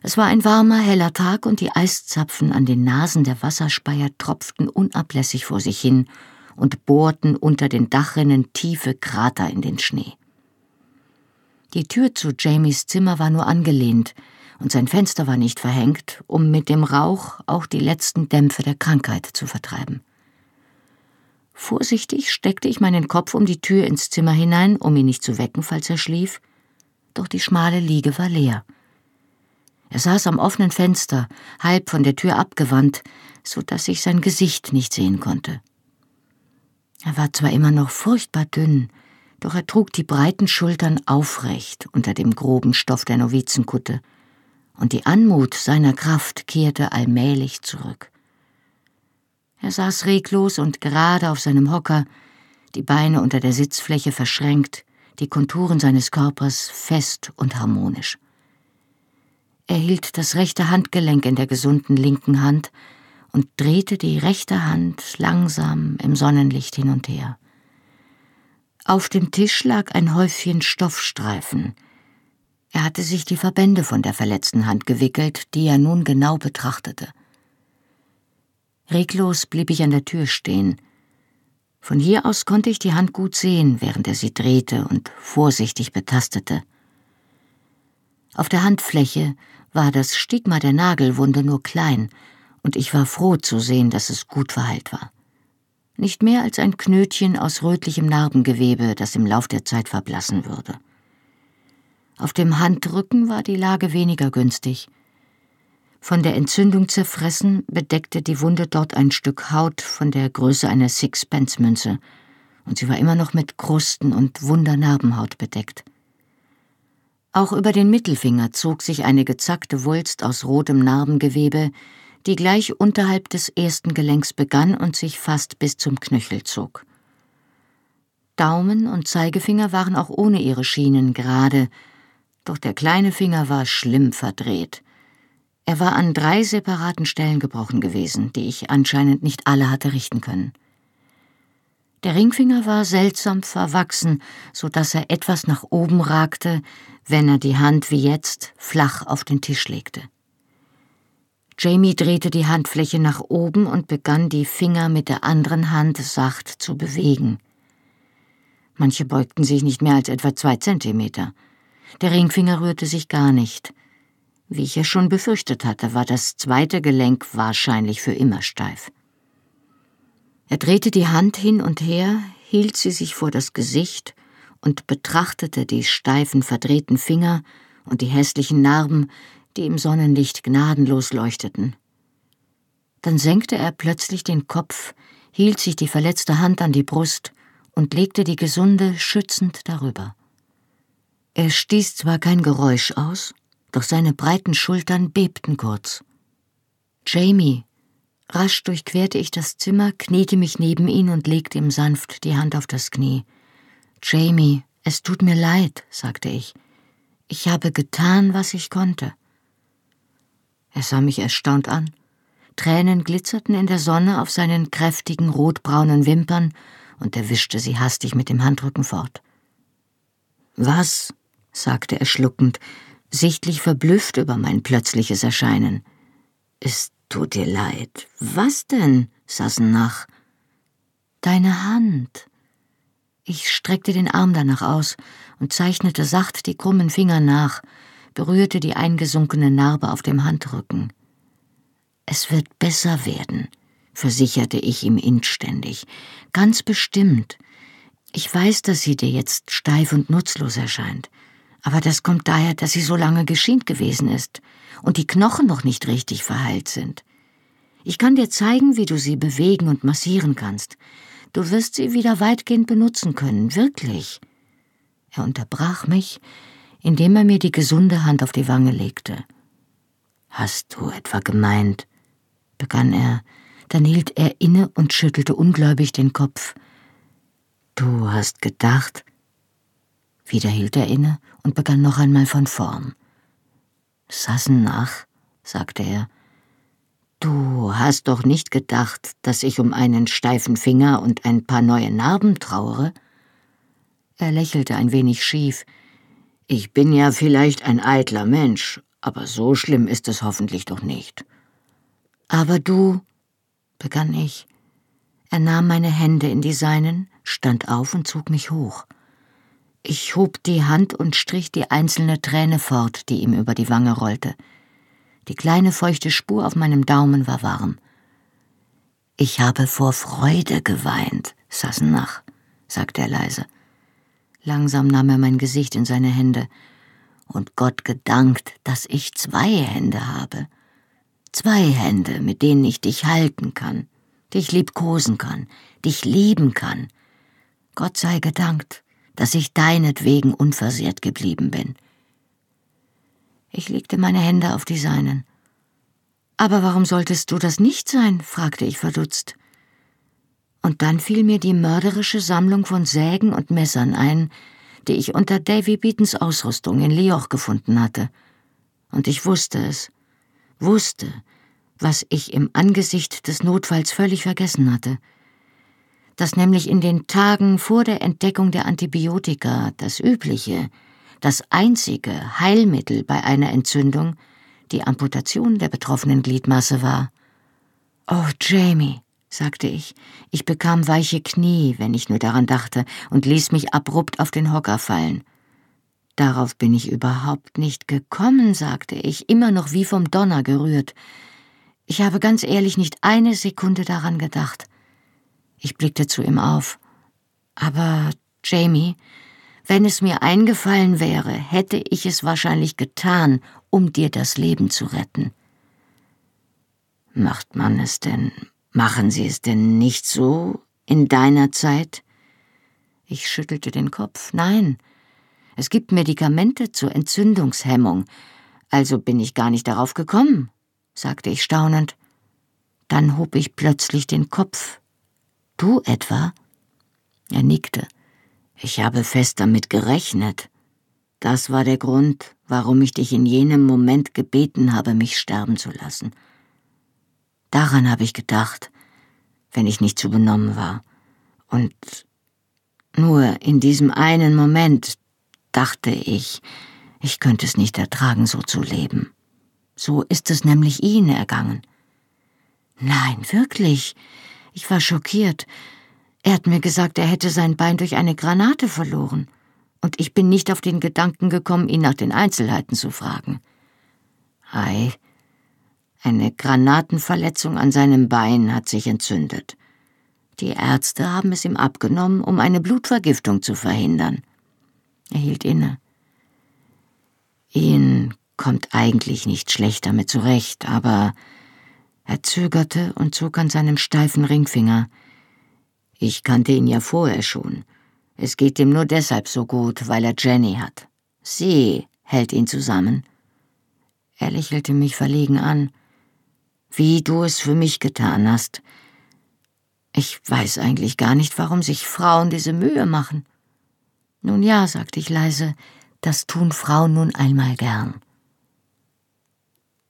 S2: Es war ein warmer, heller Tag und die Eiszapfen an den Nasen der Wasserspeier tropften unablässig vor sich hin und bohrten unter den Dachrinnen tiefe Krater in den Schnee. Die Tür zu Jamies Zimmer war nur angelehnt, und sein Fenster war nicht verhängt, um mit dem Rauch auch die letzten Dämpfe der Krankheit zu vertreiben. Vorsichtig steckte ich meinen Kopf um die Tür ins Zimmer hinein, um ihn nicht zu wecken, falls er schlief, doch die schmale Liege war leer. Er saß am offenen Fenster, halb von der Tür abgewandt, so dass ich sein Gesicht nicht sehen konnte. Er war zwar immer noch furchtbar dünn, doch er trug die breiten Schultern aufrecht unter dem groben Stoff der Novizenkutte, und die Anmut seiner Kraft kehrte allmählich zurück. Er saß reglos und gerade auf seinem Hocker, die Beine unter der Sitzfläche verschränkt, die Konturen seines Körpers fest und harmonisch. Er hielt das rechte Handgelenk in der gesunden linken Hand, und drehte die rechte Hand langsam im Sonnenlicht hin und her. Auf dem Tisch lag ein Häufchen Stoffstreifen. Er hatte sich die Verbände von der verletzten Hand gewickelt, die er nun genau betrachtete. Reglos blieb ich an der Tür stehen. Von hier aus konnte ich die Hand gut sehen, während er sie drehte und vorsichtig betastete. Auf der Handfläche war das Stigma der Nagelwunde nur klein, und ich war froh zu sehen, dass es gut verheilt war. Nicht mehr als ein Knötchen aus rötlichem Narbengewebe, das im Lauf der Zeit verblassen würde. Auf dem Handrücken war die Lage weniger günstig. Von der Entzündung zerfressen, bedeckte die Wunde dort ein Stück Haut von der Größe einer Sixpence-Münze, und sie war immer noch mit Krusten und Wundernarbenhaut bedeckt. Auch über den Mittelfinger zog sich eine gezackte Wulst aus rotem Narbengewebe, die gleich unterhalb des ersten Gelenks begann und sich fast bis zum Knöchel zog. Daumen und Zeigefinger waren auch ohne ihre Schienen gerade, doch der kleine Finger war schlimm verdreht. Er war an drei separaten Stellen gebrochen gewesen, die ich anscheinend nicht alle hatte richten können. Der Ringfinger war seltsam verwachsen, so dass er etwas nach oben ragte, wenn er die Hand wie jetzt flach auf den Tisch legte. Jamie drehte die Handfläche nach oben und begann die Finger mit der anderen Hand sacht zu bewegen. Manche beugten sich nicht mehr als etwa zwei Zentimeter. Der Ringfinger rührte sich gar nicht. Wie ich es schon befürchtet hatte, war das zweite Gelenk wahrscheinlich für immer steif. Er drehte die Hand hin und her, hielt sie sich vor das Gesicht und betrachtete die steifen, verdrehten Finger und die hässlichen Narben, die im Sonnenlicht gnadenlos leuchteten. Dann senkte er plötzlich den Kopf, hielt sich die verletzte Hand an die Brust und legte die gesunde schützend darüber. Er stieß zwar kein Geräusch aus, doch seine breiten Schultern bebten kurz. Jamie. Rasch durchquerte ich das Zimmer, kniete mich neben ihn und legte ihm sanft die Hand auf das Knie. Jamie, es tut mir leid, sagte ich. Ich habe getan, was ich konnte. Er sah mich erstaunt an. Tränen glitzerten in der Sonne auf seinen kräftigen rotbraunen Wimpern, und er wischte sie hastig mit dem Handrücken fort. Was? sagte er schluckend, sichtlich verblüfft über mein plötzliches Erscheinen. Es tut dir leid. Was denn? saßen nach. Deine Hand. Ich streckte den Arm danach aus und zeichnete sacht die krummen Finger nach, berührte die eingesunkene Narbe auf dem Handrücken. Es wird besser werden, versicherte ich ihm inständig. Ganz bestimmt. Ich weiß, dass sie dir jetzt steif und nutzlos erscheint. Aber das kommt daher, dass sie so lange geschient gewesen ist und die Knochen noch nicht richtig verheilt sind. Ich kann dir zeigen, wie du sie bewegen und massieren kannst. Du wirst sie wieder weitgehend benutzen können, wirklich. Er unterbrach mich, indem er mir die gesunde Hand auf die Wange legte. Hast du etwa gemeint? begann er, dann hielt er inne und schüttelte ungläubig den Kopf. Du hast gedacht. Wieder hielt er inne und begann noch einmal von vorn. Sassenach, sagte er, du hast doch nicht gedacht, dass ich um einen steifen Finger und ein paar neue Narben trauere? Er lächelte ein wenig schief, ich bin ja vielleicht ein eitler Mensch, aber so schlimm ist es hoffentlich doch nicht. Aber du, begann ich. Er nahm meine Hände in die seinen, stand auf und zog mich hoch. Ich hob die Hand und strich die einzelne Träne fort, die ihm über die Wange rollte. Die kleine feuchte Spur auf meinem Daumen war warm. Ich habe vor Freude geweint, Sassenach, sagte er leise. Langsam nahm er mein Gesicht in seine Hände. Und Gott gedankt, dass ich zwei Hände habe. Zwei Hände, mit denen ich dich halten kann, dich liebkosen kann, dich lieben kann. Gott sei gedankt, dass ich deinetwegen unversehrt geblieben bin. Ich legte meine Hände auf die seinen. Aber warum solltest du das nicht sein? fragte ich verdutzt. Und dann fiel mir die mörderische Sammlung von Sägen und Messern ein, die ich unter Davy Beatons Ausrüstung in Lioch gefunden hatte. Und ich wusste es, wusste, was ich im Angesicht des Notfalls völlig vergessen hatte, dass nämlich in den Tagen vor der Entdeckung der Antibiotika das übliche, das einzige Heilmittel bei einer Entzündung die Amputation der betroffenen Gliedmasse war. Oh, Jamie, sagte ich, ich bekam weiche Knie, wenn ich nur daran dachte, und ließ mich abrupt auf den Hocker fallen. Darauf bin ich überhaupt nicht gekommen, sagte ich, immer noch wie vom Donner gerührt. Ich habe ganz ehrlich nicht eine Sekunde daran gedacht. Ich blickte zu ihm auf. Aber, Jamie, wenn es mir eingefallen wäre, hätte ich es wahrscheinlich getan, um dir das Leben zu retten. Macht man es denn, machen Sie es denn nicht so in deiner Zeit? Ich schüttelte den Kopf. Nein, es gibt Medikamente zur Entzündungshemmung, also bin ich gar nicht darauf gekommen, sagte ich staunend. Dann hob ich plötzlich den Kopf. Du etwa? Er nickte. Ich habe fest damit gerechnet. Das war der Grund, warum ich dich in jenem Moment gebeten habe, mich sterben zu lassen. Daran habe ich gedacht, wenn ich nicht zu benommen war. Und nur in diesem einen Moment, dachte ich, ich könnte es nicht ertragen, so zu leben. So ist es nämlich Ihnen ergangen. Nein, wirklich. Ich war schockiert. Er hat mir gesagt, er hätte sein Bein durch eine Granate verloren. Und ich bin nicht auf den Gedanken gekommen, ihn nach den Einzelheiten zu fragen. Ei, eine Granatenverletzung an seinem Bein hat sich entzündet. Die Ärzte haben es ihm abgenommen, um eine Blutvergiftung zu verhindern. Er hielt inne. Ian kommt eigentlich nicht schlecht damit zurecht, aber er zögerte und zog an seinem steifen Ringfinger. Ich kannte ihn ja vorher schon. Es geht ihm nur deshalb so gut, weil er Jenny hat. Sie hält ihn zusammen. Er lächelte mich verlegen an. Wie du es für mich getan hast. Ich weiß eigentlich gar nicht, warum sich Frauen diese Mühe machen. Nun ja, sagte ich leise, das tun Frauen nun einmal gern.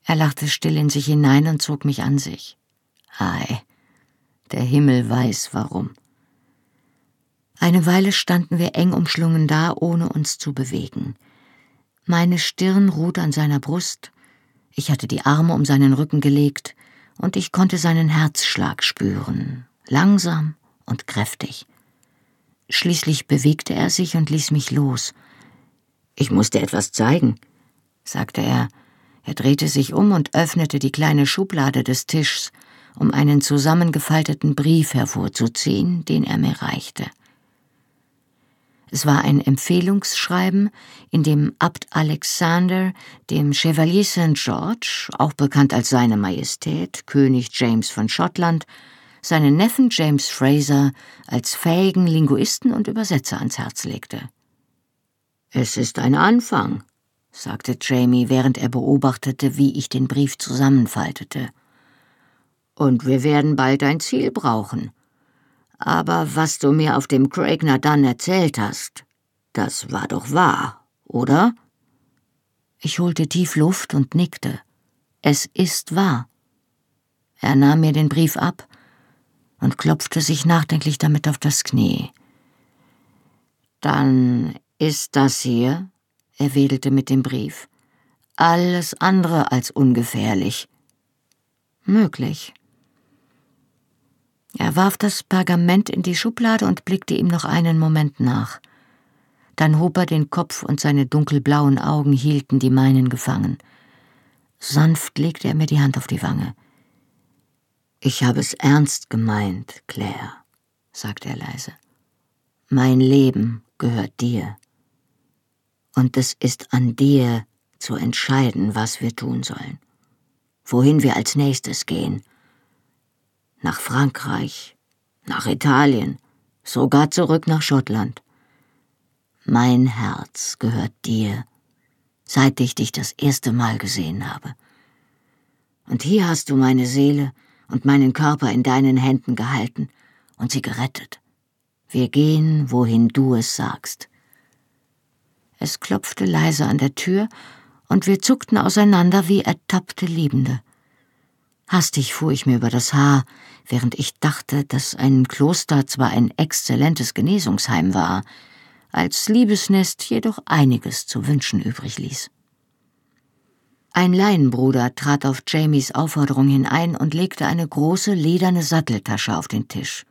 S2: Er lachte still in sich hinein und zog mich an sich. Ei, der Himmel weiß warum. Eine Weile standen wir eng umschlungen da, ohne uns zu bewegen. Meine Stirn ruhte an seiner Brust, ich hatte die Arme um seinen Rücken gelegt, und ich konnte seinen Herzschlag spüren, langsam und kräftig. Schließlich bewegte er sich und ließ mich los. Ich musste etwas zeigen, sagte er. Er drehte sich um und öffnete die kleine Schublade des Tischs, um einen zusammengefalteten Brief hervorzuziehen, den er mir reichte. Es war ein Empfehlungsschreiben, in dem Abt Alexander dem Chevalier St. George, auch bekannt als Seine Majestät, König James von Schottland, seinen Neffen James Fraser als fähigen Linguisten und Übersetzer ans Herz legte. Es ist ein Anfang, sagte Jamie, während er beobachtete, wie ich den Brief zusammenfaltete. Und wir werden bald ein Ziel brauchen. Aber was du mir auf dem Craigner dann erzählt hast, das war doch wahr, oder? Ich holte tief Luft und nickte. Es ist wahr. Er nahm mir den Brief ab und klopfte sich nachdenklich damit auf das Knie. Dann ist das hier, er wedelte mit dem Brief, alles andere als ungefährlich. Möglich. Er warf das Pergament in die Schublade und blickte ihm noch einen Moment nach. Dann hob er den Kopf und seine dunkelblauen Augen hielten die meinen gefangen. Sanft legte er mir die Hand auf die Wange. Ich habe es ernst gemeint, Claire, sagte er leise. Mein Leben gehört dir. Und es ist an dir zu entscheiden, was wir tun sollen. Wohin wir als nächstes gehen. Nach Frankreich, nach Italien, sogar zurück nach Schottland. Mein Herz gehört dir, seit ich dich das erste Mal gesehen habe. Und hier hast du meine Seele, und meinen Körper in deinen Händen gehalten und sie gerettet. Wir gehen, wohin du es sagst. Es klopfte leise an der Tür, und wir zuckten auseinander wie ertappte Liebende. Hastig fuhr ich mir über das Haar, während ich dachte, dass ein Kloster zwar ein exzellentes Genesungsheim war, als Liebesnest jedoch einiges zu wünschen übrig ließ. Ein Laienbruder trat auf Jamies Aufforderung hinein und legte eine große lederne Satteltasche auf den Tisch.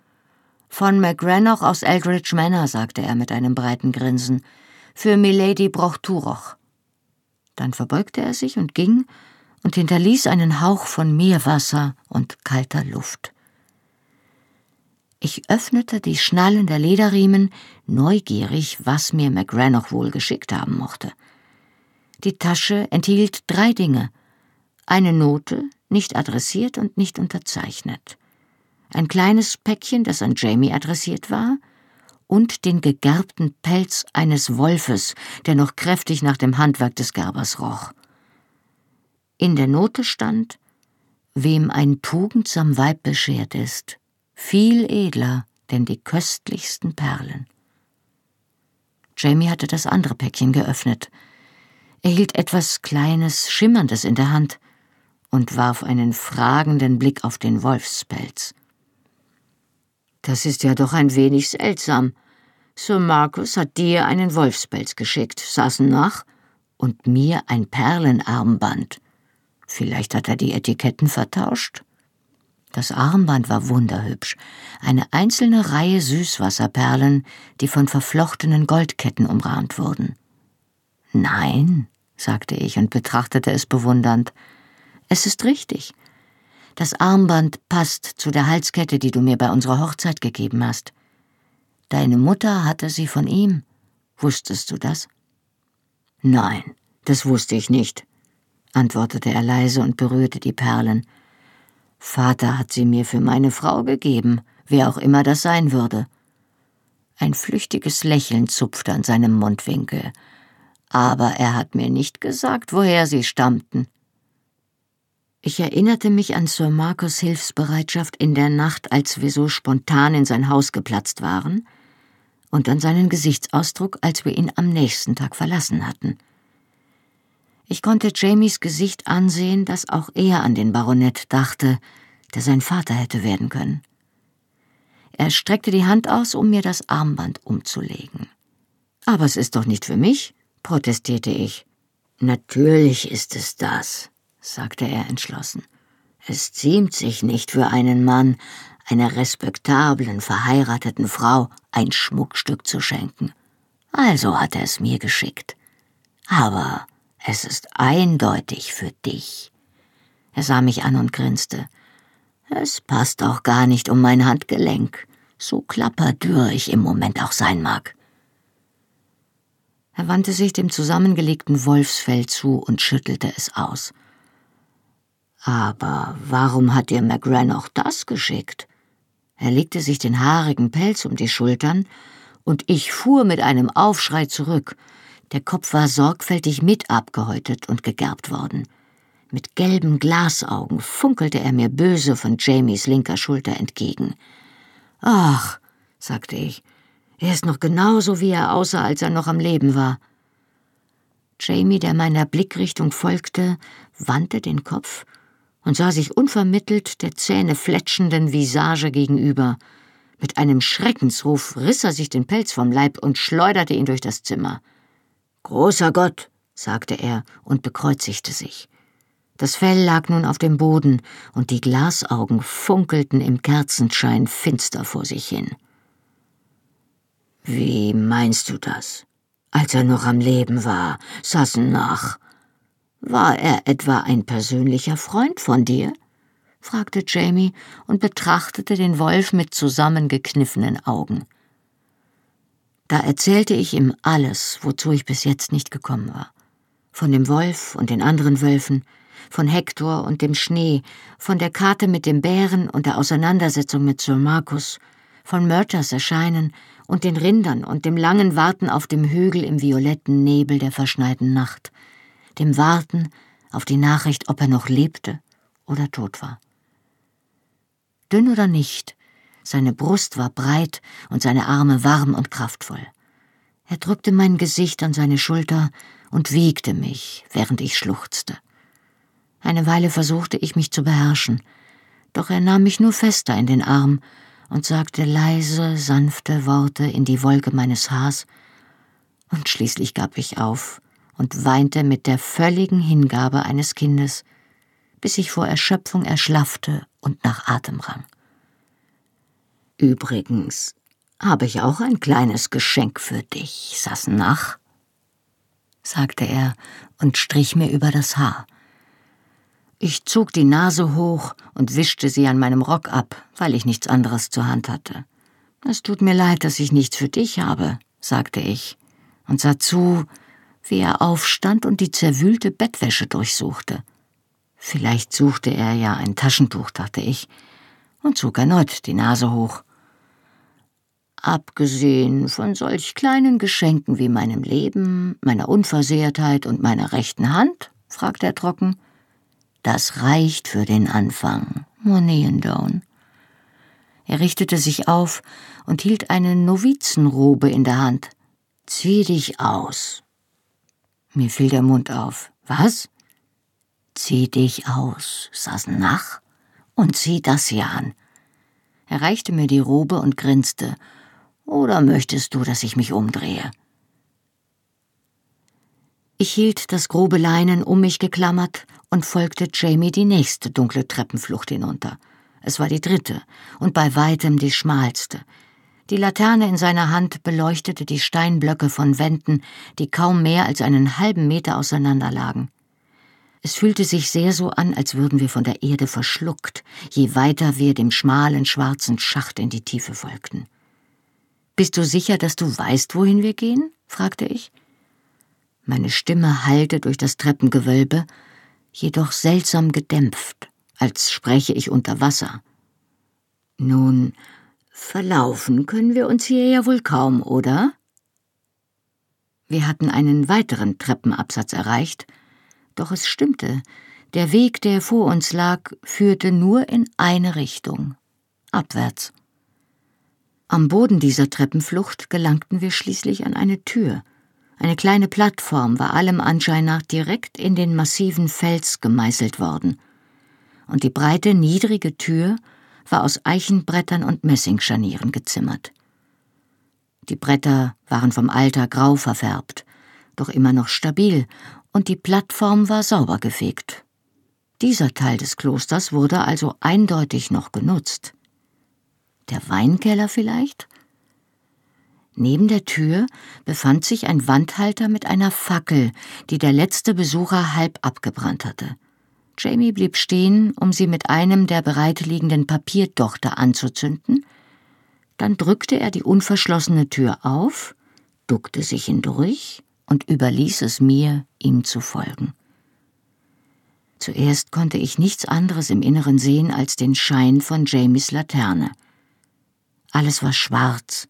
S2: Von McGranoch aus Eldridge Manor, sagte er mit einem breiten Grinsen. Für Milady braucht Turoch. Dann verbeugte er sich und ging und hinterließ einen Hauch von Meerwasser und kalter Luft. Ich öffnete die Schnallen der Lederriemen, neugierig, was mir McGranoch wohl geschickt haben mochte. Die Tasche enthielt drei Dinge. Eine Note, nicht adressiert und nicht unterzeichnet. Ein kleines Päckchen, das an Jamie adressiert war, und den gegerbten Pelz eines Wolfes, der noch kräftig nach dem Handwerk des Gerbers roch. In der Note stand, wem ein tugendsam Weib beschert ist, viel edler denn die köstlichsten Perlen. Jamie hatte das andere Päckchen geöffnet. Er hielt etwas Kleines, Schimmerndes in der Hand und warf einen fragenden Blick auf den Wolfspelz. Das ist ja doch ein wenig seltsam. Sir Marcus hat dir einen Wolfspelz geschickt, saßen nach, und mir ein Perlenarmband. Vielleicht hat er die Etiketten vertauscht? Das Armband war wunderhübsch, eine einzelne Reihe Süßwasserperlen, die von verflochtenen Goldketten umrahmt wurden. Nein, sagte ich und betrachtete es bewundernd. Es ist richtig. Das Armband passt zu der Halskette, die du mir bei unserer Hochzeit gegeben hast. Deine Mutter hatte sie von ihm. Wusstest du das? Nein, das wusste ich nicht, antwortete er leise und berührte die Perlen. Vater hat sie mir für meine Frau gegeben, wer auch immer das sein würde. Ein flüchtiges Lächeln zupfte an seinem Mundwinkel, aber er hat mir nicht gesagt, woher sie stammten. Ich erinnerte mich an Sir Marcus Hilfsbereitschaft in der Nacht, als wir so spontan in sein Haus geplatzt waren, und an seinen Gesichtsausdruck, als wir ihn am nächsten Tag verlassen hatten. Ich konnte Jamies Gesicht ansehen, dass auch er an den Baronet dachte, der sein Vater hätte werden können. Er streckte die Hand aus, um mir das Armband umzulegen. Aber es ist doch nicht für mich, protestierte ich. Natürlich ist es das, sagte er entschlossen. Es ziemt sich nicht für einen Mann, einer respektablen, verheirateten Frau ein Schmuckstück zu schenken. Also hat er es mir geschickt. Aber es ist eindeutig für dich. Er sah mich an und grinste. Es passt auch gar nicht um mein Handgelenk, so klapperdürr ich im Moment auch sein mag. Er wandte sich dem zusammengelegten Wolfsfell zu und schüttelte es aus. Aber warum hat dir McGran auch das geschickt? Er legte sich den haarigen Pelz um die Schultern, und ich fuhr mit einem Aufschrei zurück. Der Kopf war sorgfältig mit abgehäutet und gegerbt worden. Mit gelben Glasaugen funkelte er mir böse von Jamies linker Schulter entgegen. Ach, sagte ich, er ist noch genauso, wie er aussah, als er noch am Leben war. Jamie, der meiner Blickrichtung folgte, wandte den Kopf und sah sich unvermittelt der zähnefletschenden Visage gegenüber. Mit einem Schreckensruf riss er sich den Pelz vom Leib und schleuderte ihn durch das Zimmer. Großer Gott, sagte er und bekreuzigte sich. Das Fell lag nun auf dem Boden, und die Glasaugen funkelten im Kerzenschein finster vor sich hin. Wie meinst du das? Als er noch am Leben war, saßen nach. War er etwa ein persönlicher Freund von dir? fragte Jamie und betrachtete den Wolf mit zusammengekniffenen Augen. Da erzählte ich ihm alles, wozu ich bis jetzt nicht gekommen war. Von dem Wolf und den anderen Wölfen, von Hektor und dem Schnee, von der Karte mit dem Bären und der Auseinandersetzung mit Sir Marcus, von Murters Erscheinen und den Rindern und dem langen Warten auf dem Hügel im violetten Nebel der verschneiten Nacht – dem Warten auf die Nachricht, ob er noch lebte oder tot war. Dünn oder nicht, seine Brust war breit und seine Arme warm und kraftvoll. Er drückte mein Gesicht an seine Schulter und wiegte mich, während ich schluchzte. Eine Weile versuchte ich mich zu beherrschen, doch er nahm mich nur fester in den Arm und sagte leise, sanfte Worte in die Wolke meines Haars, und schließlich gab ich auf und weinte mit der völligen Hingabe eines Kindes, bis ich vor Erschöpfung erschlaffte und nach Atem rang. Übrigens habe ich auch ein kleines Geschenk für dich, Sassenach, sagte er und strich mir über das Haar. Ich zog die Nase hoch und wischte sie an meinem Rock ab, weil ich nichts anderes zur Hand hatte. Es tut mir leid, dass ich nichts für dich habe, sagte ich und sah zu, wie er aufstand und die zerwühlte Bettwäsche durchsuchte. Vielleicht suchte er ja ein Taschentuch, dachte ich, und zog erneut die Nase hoch. Abgesehen von solch kleinen Geschenken wie meinem Leben, meiner Unversehrtheit und meiner rechten Hand? fragte er trocken. Das reicht für den Anfang, Moneyendown. Er richtete sich auf und hielt eine Novizenrobe in der Hand. Zieh dich aus. Mir fiel der Mund auf. Was? Zieh dich aus, Sassenach, und zieh das hier an. Er reichte mir die Robe und grinste. Oder möchtest du, dass ich mich umdrehe? Ich hielt das grobe Leinen um mich geklammert und folgte Jamie die nächste dunkle Treppenflucht hinunter. Es war die dritte und bei weitem die schmalste. Die Laterne in seiner Hand beleuchtete die Steinblöcke von Wänden, die kaum mehr als einen halben Meter auseinander lagen. Es fühlte sich sehr so an, als würden wir von der Erde verschluckt, je weiter wir dem schmalen, schwarzen Schacht in die Tiefe folgten. Bist du sicher, dass du weißt, wohin wir gehen? fragte ich. Meine Stimme hallte durch das Treppengewölbe, jedoch seltsam gedämpft, als spräche ich unter Wasser. Nun, verlaufen können wir uns hier ja wohl kaum, oder? Wir hatten einen weiteren Treppenabsatz erreicht, doch es stimmte, der Weg, der vor uns lag, führte nur in eine Richtung, abwärts. Am Boden dieser Treppenflucht gelangten wir schließlich an eine Tür, eine kleine Plattform war allem Anschein nach direkt in den massiven Fels gemeißelt worden. Und die breite, niedrige Tür war aus Eichenbrettern und Messingscharnieren gezimmert. Die Bretter waren vom Alter grau verfärbt, doch immer noch stabil, und die Plattform war sauber gefegt. Dieser Teil des Klosters wurde also eindeutig noch genutzt. Der Weinkeller vielleicht? Neben der Tür befand sich ein Wandhalter mit einer Fackel, die der letzte Besucher halb abgebrannt hatte. Jamie blieb stehen, um sie mit einem der bereitliegenden Papierdochter anzuzünden. Dann drückte er die unverschlossene Tür auf, duckte sich hindurch und überließ es mir, ihm zu folgen. Zuerst konnte ich nichts anderes im Inneren sehen als den Schein von Jamies Laterne. Alles war schwarz,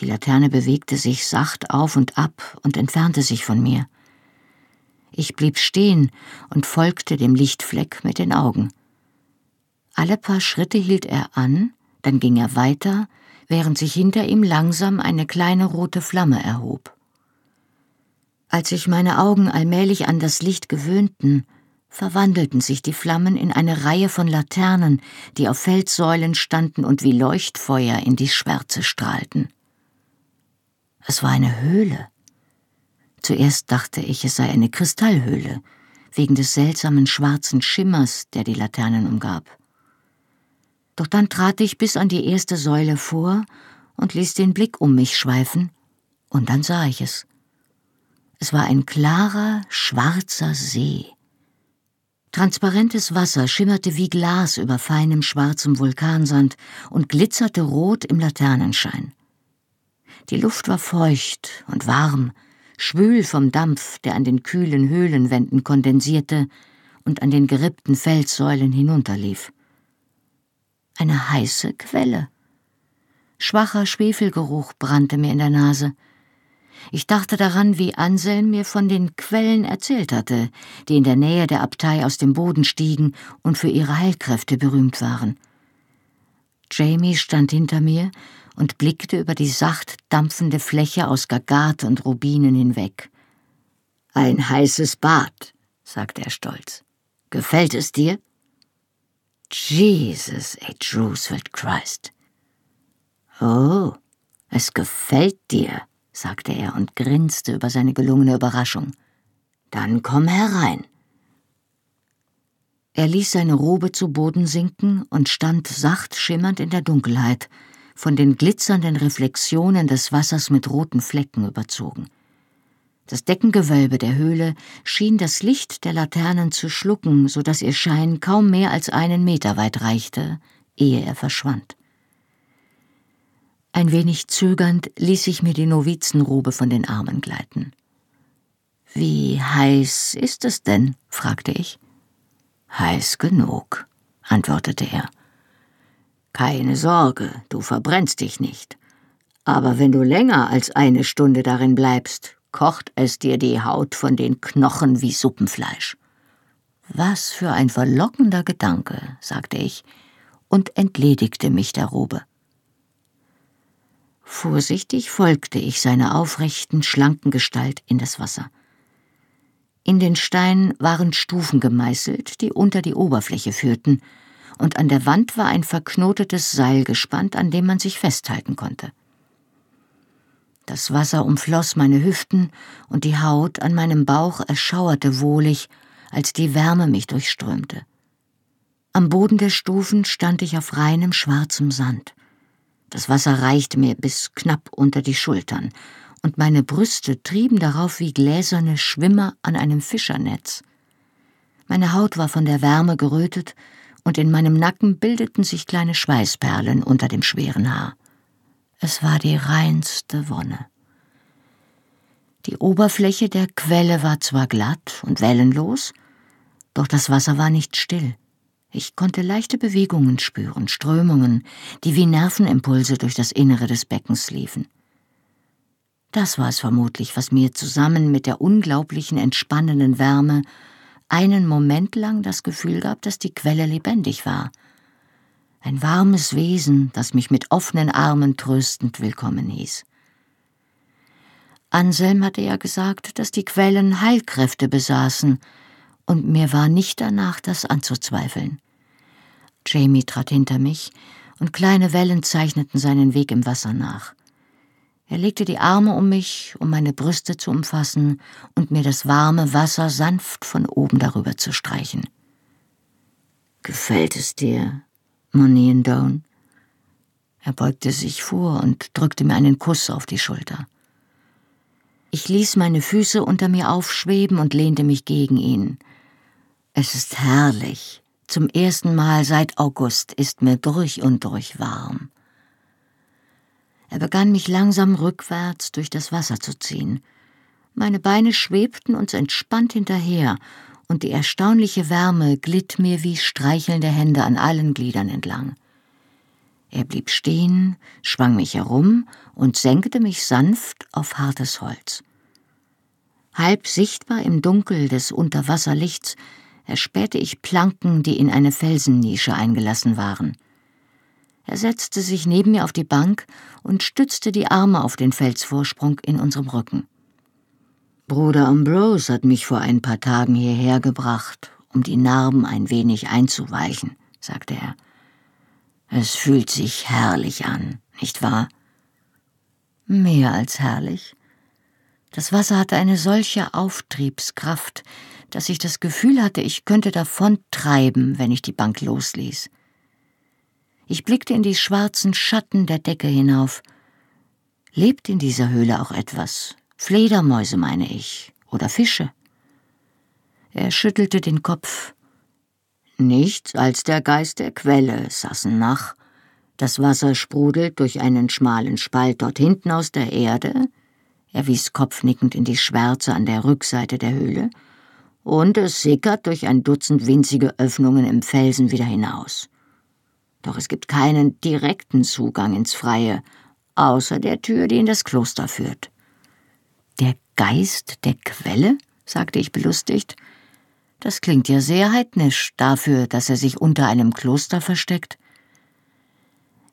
S2: die Laterne bewegte sich sacht auf und ab und entfernte sich von mir. Ich blieb stehen und folgte dem Lichtfleck mit den Augen. Alle paar Schritte hielt er an, dann ging er weiter, während sich hinter ihm langsam eine kleine rote Flamme erhob. Als sich meine Augen allmählich an das Licht gewöhnten, verwandelten sich die Flammen in eine Reihe von Laternen, die auf Felssäulen standen und wie Leuchtfeuer in die Schwärze strahlten. Es war eine Höhle. Zuerst dachte ich, es sei eine Kristallhöhle, wegen des seltsamen schwarzen Schimmers, der die Laternen umgab. Doch dann trat ich bis an die erste Säule vor und ließ den Blick um mich schweifen, und dann sah ich es. Es war ein klarer, schwarzer See. Transparentes Wasser schimmerte wie Glas über feinem schwarzem Vulkansand und glitzerte rot im Laternenschein. Die Luft war feucht und warm, schwül vom Dampf, der an den kühlen Höhlenwänden kondensierte und an den gerippten Felssäulen hinunterlief. Eine heiße Quelle. Schwacher Schwefelgeruch brannte mir in der Nase. Ich dachte daran, wie Anselm mir von den Quellen erzählt hatte, die in der Nähe der Abtei aus dem Boden stiegen und für ihre Heilkräfte berühmt waren. Jamie stand hinter mir und blickte über die sacht dampfende Fläche aus Gagat und Rubinen hinweg. Ein heißes Bad, sagte er stolz. Gefällt es dir? Jesus H. Roosevelt Christ. Oh, es gefällt dir, sagte er und grinste über seine gelungene Überraschung. Dann komm herein. Er ließ seine Robe zu Boden sinken und stand sacht schimmernd in der Dunkelheit, von den glitzernden Reflexionen des Wassers mit roten Flecken überzogen. Das Deckengewölbe der Höhle schien das Licht der Laternen zu schlucken, so dass ihr Schein kaum mehr als einen Meter weit reichte, ehe er verschwand. Ein wenig zögernd ließ ich mir die Novizenrobe von den Armen gleiten. Wie heiß ist es denn? fragte ich. Heiß genug, antwortete er. Keine Sorge, du verbrennst dich nicht. Aber wenn du länger als eine Stunde darin bleibst, kocht es dir die Haut von den Knochen wie Suppenfleisch. Was für ein verlockender Gedanke, sagte ich und entledigte mich der Robe. Vorsichtig folgte ich seiner aufrechten, schlanken Gestalt in das Wasser. In den Stein waren Stufen gemeißelt, die unter die Oberfläche führten, und an der Wand war ein verknotetes Seil gespannt, an dem man sich festhalten konnte. Das Wasser umfloss meine Hüften, und die Haut an meinem Bauch erschauerte wohlig, als die Wärme mich durchströmte. Am Boden der Stufen stand ich auf reinem schwarzem Sand. Das Wasser reichte mir bis knapp unter die Schultern, und meine Brüste trieben darauf wie gläserne Schwimmer an einem Fischernetz. Meine Haut war von der Wärme gerötet, und in meinem Nacken bildeten sich kleine Schweißperlen unter dem schweren Haar. Es war die reinste Wonne. Die Oberfläche der Quelle war zwar glatt und wellenlos, doch das Wasser war nicht still. Ich konnte leichte Bewegungen spüren, Strömungen, die wie Nervenimpulse durch das Innere des Beckens liefen. Das war es vermutlich, was mir zusammen mit der unglaublichen entspannenden Wärme einen Moment lang das Gefühl gab, dass die Quelle lebendig war. Ein warmes Wesen, das mich mit offenen Armen tröstend willkommen hieß. Anselm hatte ja gesagt, dass die Quellen Heilkräfte besaßen, und mir war nicht danach, das anzuzweifeln. Jamie trat hinter mich, und kleine Wellen zeichneten seinen Weg im Wasser nach. Er legte die Arme um mich, um meine Brüste zu umfassen und mir das warme Wasser sanft von oben darüber zu streichen. Gefällt es dir, Monian Down? Er beugte sich vor und drückte mir einen Kuss auf die Schulter. Ich ließ meine Füße unter mir aufschweben und lehnte mich gegen ihn. Es ist herrlich. Zum ersten Mal seit August ist mir durch und durch warm. Er begann mich langsam rückwärts durch das Wasser zu ziehen. Meine Beine schwebten uns entspannt hinterher, und die erstaunliche Wärme glitt mir wie streichelnde Hände an allen Gliedern entlang. Er blieb stehen, schwang mich herum und senkte mich sanft auf hartes Holz. Halb sichtbar im Dunkel des Unterwasserlichts erspähte ich Planken, die in eine Felsennische eingelassen waren. Er setzte sich neben mir auf die Bank und stützte die Arme auf den Felsvorsprung in unserem Rücken. Bruder Ambrose hat mich vor ein paar Tagen hierher gebracht, um die Narben ein wenig einzuweichen, sagte er. Es fühlt sich herrlich an, nicht wahr? Mehr als herrlich. Das Wasser hatte eine solche Auftriebskraft, dass ich das Gefühl hatte, ich könnte davontreiben, wenn ich die Bank losließ. Ich blickte in die schwarzen Schatten der Decke hinauf. Lebt in dieser Höhle auch etwas? Fledermäuse, meine ich, oder Fische? Er schüttelte den Kopf. Nichts als der Geist der Quelle, Sassenach. Das Wasser sprudelt durch einen schmalen Spalt dort hinten aus der Erde. Er wies kopfnickend in die Schwärze an der Rückseite der Höhle und es sickert durch ein Dutzend winzige Öffnungen im Felsen wieder hinaus. Doch es gibt keinen direkten Zugang ins Freie, außer der Tür, die in das Kloster führt. Der Geist der Quelle? sagte ich belustigt. Das klingt ja sehr heidnisch dafür, dass er sich unter einem Kloster versteckt.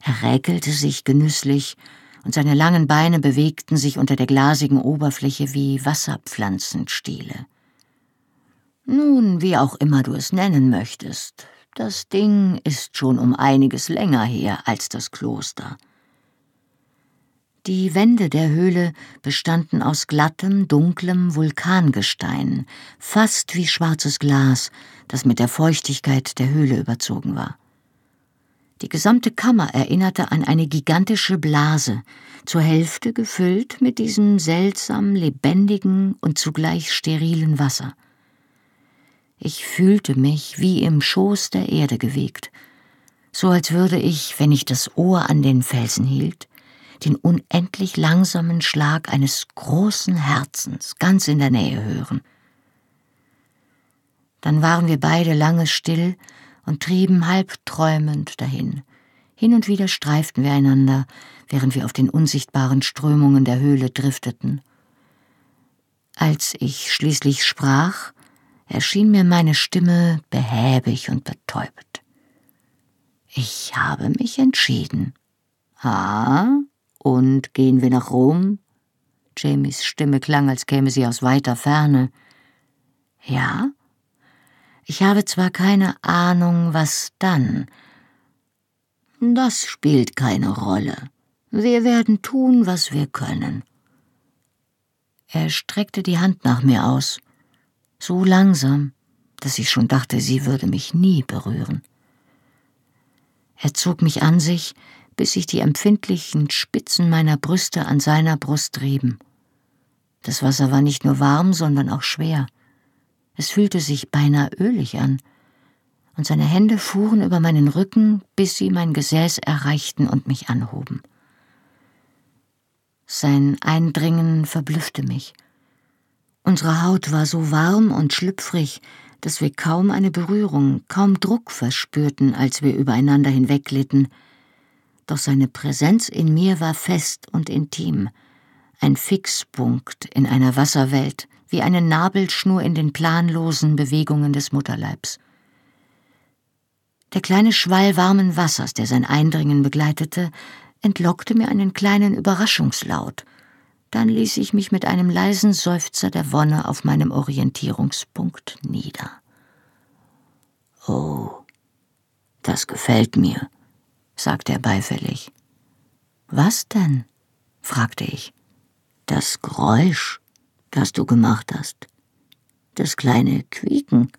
S2: Er räkelte sich genüsslich, und seine langen Beine bewegten sich unter der glasigen Oberfläche wie Wasserpflanzenstiele. Nun, wie auch immer du es nennen möchtest, das Ding ist schon um einiges länger her als das Kloster. Die Wände der Höhle bestanden aus glattem, dunklem Vulkangestein, fast wie schwarzes Glas, das mit der Feuchtigkeit der Höhle überzogen war. Die gesamte Kammer erinnerte an eine gigantische Blase, zur Hälfte gefüllt mit diesem seltsam lebendigen und zugleich sterilen Wasser. Ich fühlte mich wie im Schoß der Erde gewegt, so als würde ich, wenn ich das Ohr an den Felsen hielt, den unendlich langsamen Schlag eines großen Herzens ganz in der Nähe hören. Dann waren wir beide lange still und trieben halb träumend dahin. Hin und wieder streiften wir einander, während wir auf den unsichtbaren Strömungen der Höhle drifteten. Als ich schließlich sprach, erschien mir meine Stimme behäbig und betäubt. Ich habe mich entschieden. Ah, und gehen wir nach Rom? Jamies Stimme klang, als käme sie aus weiter Ferne. Ja? Ich habe zwar keine Ahnung, was dann. Das spielt keine Rolle. Wir werden tun, was wir können. Er streckte die Hand nach mir aus, so langsam, dass ich schon dachte, sie würde mich nie berühren. Er zog mich an sich, bis sich die empfindlichen Spitzen meiner Brüste an seiner Brust rieben. Das Wasser war nicht nur warm, sondern auch schwer. Es fühlte sich beinahe ölig an, und seine Hände fuhren über meinen Rücken, bis sie mein Gesäß erreichten und mich anhoben. Sein Eindringen verblüffte mich. Unsere Haut war so warm und schlüpfrig, dass wir kaum eine Berührung, kaum Druck verspürten, als wir übereinander hinwegglitten, doch seine Präsenz in mir war fest und intim, ein Fixpunkt in einer Wasserwelt, wie eine Nabelschnur in den planlosen Bewegungen des Mutterleibs. Der kleine Schwall warmen Wassers, der sein Eindringen begleitete, entlockte mir einen kleinen Überraschungslaut. Dann ließ ich mich mit einem leisen Seufzer der Wonne auf meinem Orientierungspunkt nieder. Oh, das gefällt mir, sagte er beifällig. Was denn? fragte ich. Das Geräusch, das du gemacht hast. Das kleine Quieken.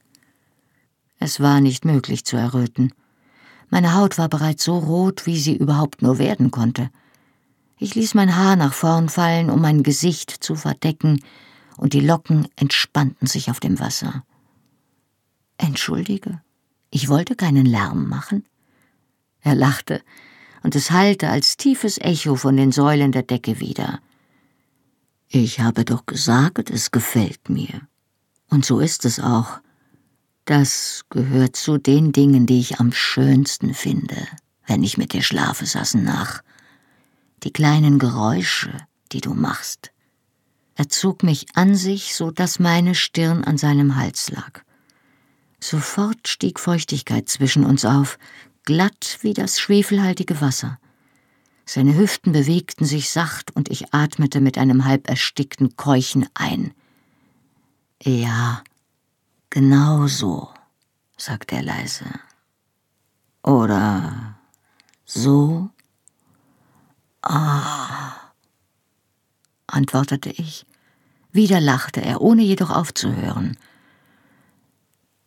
S2: Es war nicht möglich zu erröten. Meine Haut war bereits so rot, wie sie überhaupt nur werden konnte. Ich ließ mein Haar nach vorn fallen, um mein Gesicht zu verdecken, und die Locken entspannten sich auf dem Wasser. Entschuldige, ich wollte keinen Lärm machen. Er lachte, und es hallte als tiefes Echo von den Säulen der Decke wieder. Ich habe doch gesagt, es gefällt mir. Und so ist es auch. Das gehört zu den Dingen, die ich am schönsten finde, wenn ich mit dir schlafe, Sassen nach. Die kleinen Geräusche, die du machst. Er zog mich an sich, so dass meine Stirn an seinem Hals lag. Sofort stieg Feuchtigkeit zwischen uns auf, glatt wie das schwefelhaltige Wasser. Seine Hüften bewegten sich sacht und ich atmete mit einem halb erstickten Keuchen ein. Ja, genau so, sagte er leise. Oder so? Ah, antwortete ich. Wieder lachte er, ohne jedoch aufzuhören.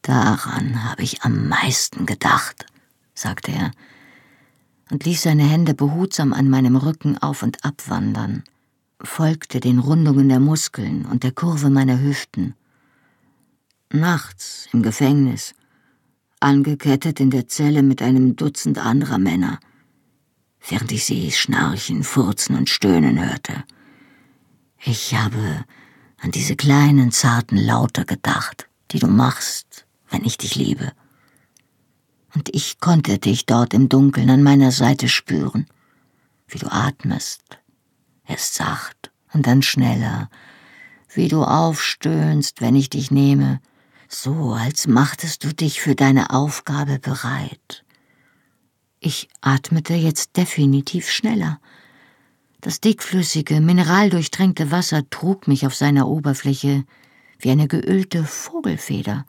S2: Daran habe ich am meisten gedacht sagte er und ließ seine Hände behutsam an meinem Rücken auf und ab wandern, folgte den Rundungen der Muskeln und der Kurve meiner Hüften. Nachts im Gefängnis, angekettet in der Zelle mit einem Dutzend anderer Männer, während ich sie schnarchen, furzen und stöhnen hörte. Ich habe an diese kleinen, zarten Laute gedacht, die du machst, wenn ich dich liebe und ich konnte dich dort im Dunkeln an meiner Seite spüren, wie du atmest, erst sacht und dann schneller, wie du aufstöhnst, wenn ich dich nehme, so als machtest du dich für deine Aufgabe bereit. Ich atmete jetzt definitiv schneller. Das dickflüssige, mineraldurchtränkte Wasser trug mich auf seiner Oberfläche, wie eine geölte Vogelfeder,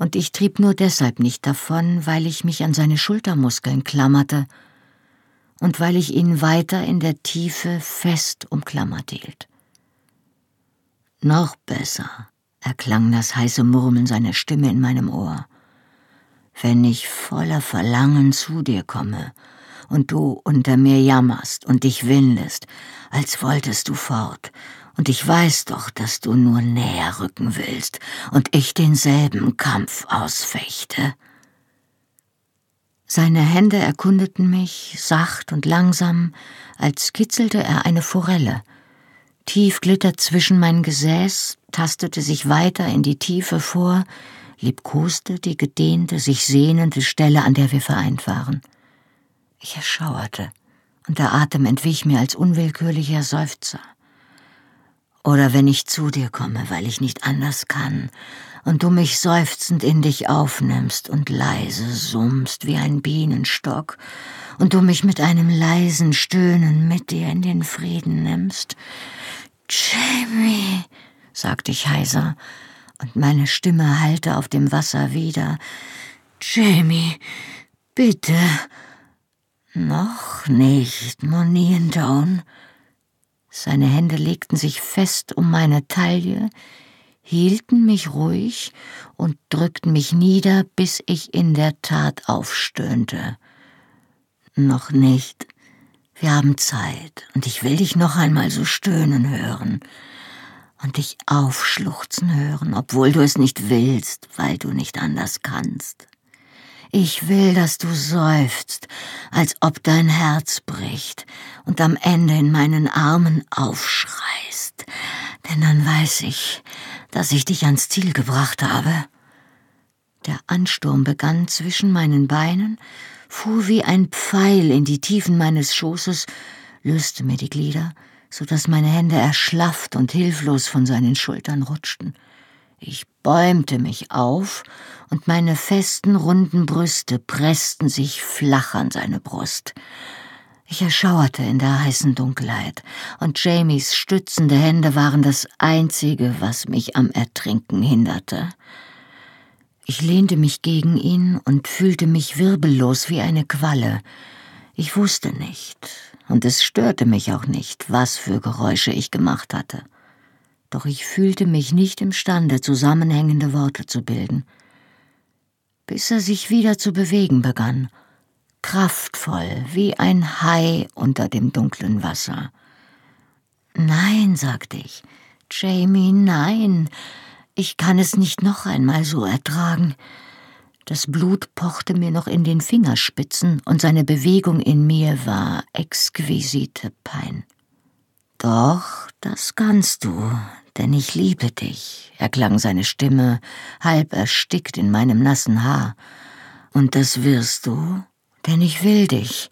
S2: und ich trieb nur deshalb nicht davon, weil ich mich an seine Schultermuskeln klammerte und weil ich ihn weiter in der Tiefe fest umklammert hielt. Noch besser, erklang das heiße Murmeln seiner Stimme in meinem Ohr, wenn ich voller Verlangen zu dir komme und du unter mir jammerst und dich windest, als wolltest du fort, und ich weiß doch, dass du nur näher rücken willst und ich denselben Kampf ausfechte. Seine Hände erkundeten mich sacht und langsam, als kitzelte er eine Forelle. Tief glittert zwischen mein Gesäß, tastete sich weiter in die Tiefe vor, liebkoste die gedehnte, sich sehnende Stelle, an der wir vereint waren. Ich erschauerte, und der Atem entwich mir als unwillkürlicher Seufzer. Oder wenn ich zu dir komme, weil ich nicht anders kann, und du mich seufzend in dich aufnimmst und leise summst wie ein Bienenstock, und du mich mit einem leisen Stöhnen mit dir in den Frieden nimmst. Jamie, sagte ich heiser, und meine Stimme hallte auf dem Wasser wieder. Jamie, bitte. Noch nicht, Moniendown. Seine Hände legten sich fest um meine Taille, hielten mich ruhig und drückten mich nieder, bis ich in der Tat aufstöhnte. Noch nicht. Wir haben Zeit, und ich will dich noch einmal so stöhnen hören und dich aufschluchzen hören, obwohl du es nicht willst, weil du nicht anders kannst. Ich will, dass du seufzt, als ob dein Herz bricht und am Ende in meinen Armen aufschreist, denn dann weiß ich, dass ich dich ans Ziel gebracht habe. Der Ansturm begann zwischen meinen Beinen, fuhr wie ein Pfeil in die Tiefen meines Schoßes, löste mir die Glieder, so dass meine Hände erschlafft und hilflos von seinen Schultern rutschten. Ich bäumte mich auf, und meine festen, runden Brüste pressten sich flach an seine Brust. Ich erschauerte in der heißen Dunkelheit, und Jamies stützende Hände waren das Einzige, was mich am Ertrinken hinderte. Ich lehnte mich gegen ihn und fühlte mich wirbellos wie eine Qualle. Ich wusste nicht, und es störte mich auch nicht, was für Geräusche ich gemacht hatte doch ich fühlte mich nicht imstande, zusammenhängende Worte zu bilden. Bis er sich wieder zu bewegen begann, kraftvoll wie ein Hai unter dem dunklen Wasser. Nein, sagte ich, Jamie, nein, ich kann es nicht noch einmal so ertragen. Das Blut pochte mir noch in den Fingerspitzen, und seine Bewegung in mir war exquisite Pein. Doch, das kannst du, denn ich liebe dich, erklang seine Stimme, halb erstickt in meinem nassen Haar. Und das wirst du, denn ich will dich,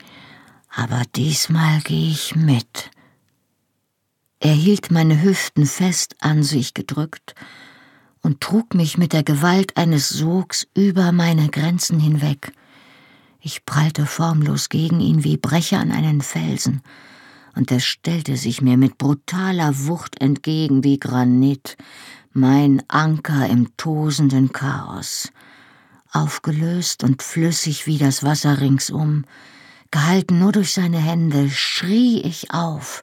S2: aber diesmal gehe ich mit. Er hielt meine Hüften fest an sich gedrückt und trug mich mit der Gewalt eines Sogs über meine Grenzen hinweg. Ich prallte formlos gegen ihn wie Brecher an einen Felsen, und er stellte sich mir mit brutaler Wucht entgegen wie Granit, mein Anker im tosenden Chaos. Aufgelöst und flüssig wie das Wasser ringsum, gehalten nur durch seine Hände, schrie ich auf,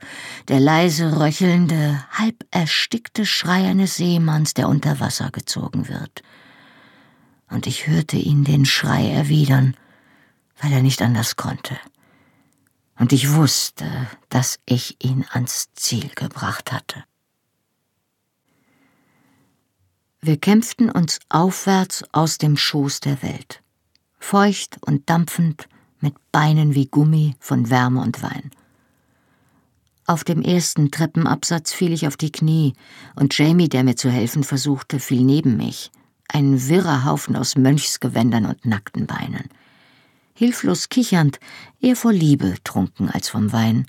S2: der leise röchelnde, halb erstickte Schrei eines Seemanns, der unter Wasser gezogen wird. Und ich hörte ihn den Schrei erwidern, weil er nicht anders konnte und ich wusste, dass ich ihn ans Ziel gebracht hatte. Wir kämpften uns aufwärts aus dem Schoß der Welt, feucht und dampfend, mit Beinen wie Gummi von Wärme und Wein. Auf dem ersten Treppenabsatz fiel ich auf die Knie, und Jamie, der mir zu helfen versuchte, fiel neben mich, ein wirrer Haufen aus Mönchsgewändern und nackten Beinen hilflos kichernd, eher vor Liebe trunken als vom Wein,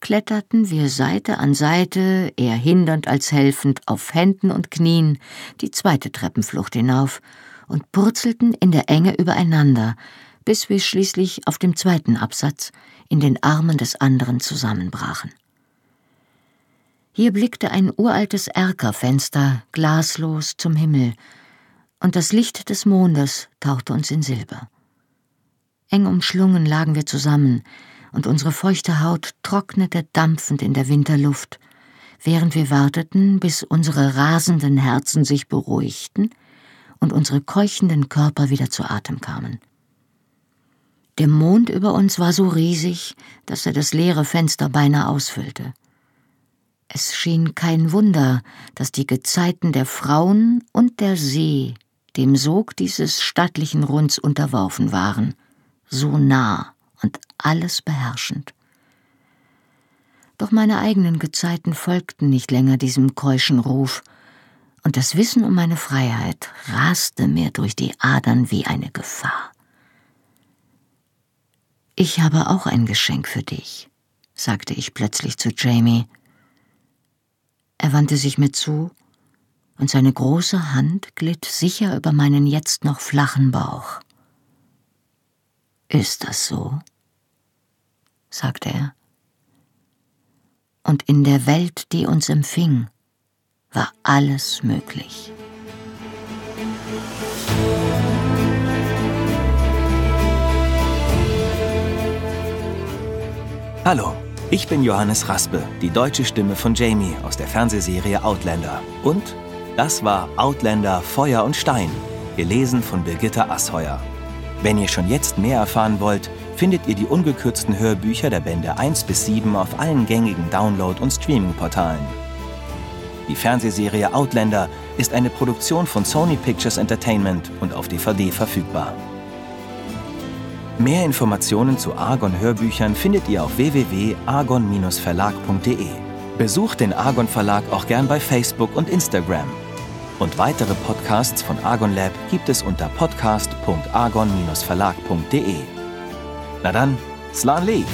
S2: kletterten wir Seite an Seite, eher hindernd als helfend, auf Händen und Knien die zweite Treppenflucht hinauf und purzelten in der Enge übereinander, bis wir schließlich auf dem zweiten Absatz in den Armen des anderen zusammenbrachen. Hier blickte ein uraltes Erkerfenster glaslos zum Himmel, und das Licht des Mondes tauchte uns in Silber. Eng umschlungen lagen wir zusammen, und unsere feuchte Haut trocknete dampfend in der Winterluft, während wir warteten, bis unsere rasenden Herzen sich beruhigten und unsere keuchenden Körper wieder zu Atem kamen. Der Mond über uns war so riesig, dass er das leere Fenster beinahe ausfüllte. Es schien kein Wunder, dass die Gezeiten der Frauen und der See dem Sog dieses stattlichen Runds unterworfen waren, so nah und alles beherrschend. Doch meine eigenen Gezeiten folgten nicht länger diesem keuschen Ruf, und das Wissen um meine Freiheit raste mir durch die Adern wie eine Gefahr. Ich habe auch ein Geschenk für dich, sagte ich plötzlich zu Jamie. Er wandte sich mir zu, und seine große Hand glitt sicher über meinen jetzt noch flachen Bauch. Ist das so? sagte er. Und in der Welt, die uns empfing, war alles möglich.
S1: Hallo, ich bin Johannes Raspe, die deutsche Stimme von Jamie aus der Fernsehserie Outlander. Und das war Outlander Feuer und Stein, gelesen von Birgitta Asheuer. Wenn ihr schon jetzt mehr erfahren wollt, findet ihr die ungekürzten Hörbücher der Bände 1 bis 7 auf allen gängigen Download- und Streaming-Portalen. Die Fernsehserie Outlander ist eine Produktion von Sony Pictures Entertainment und auf DVD verfügbar. Mehr Informationen zu Argon Hörbüchern findet ihr auf www.argon-verlag.de. Besucht den Argon Verlag auch gern bei Facebook und Instagram. Und weitere Podcasts von Argon Lab gibt es unter podcast.argon-verlag.de. Na dann, Slan Lee!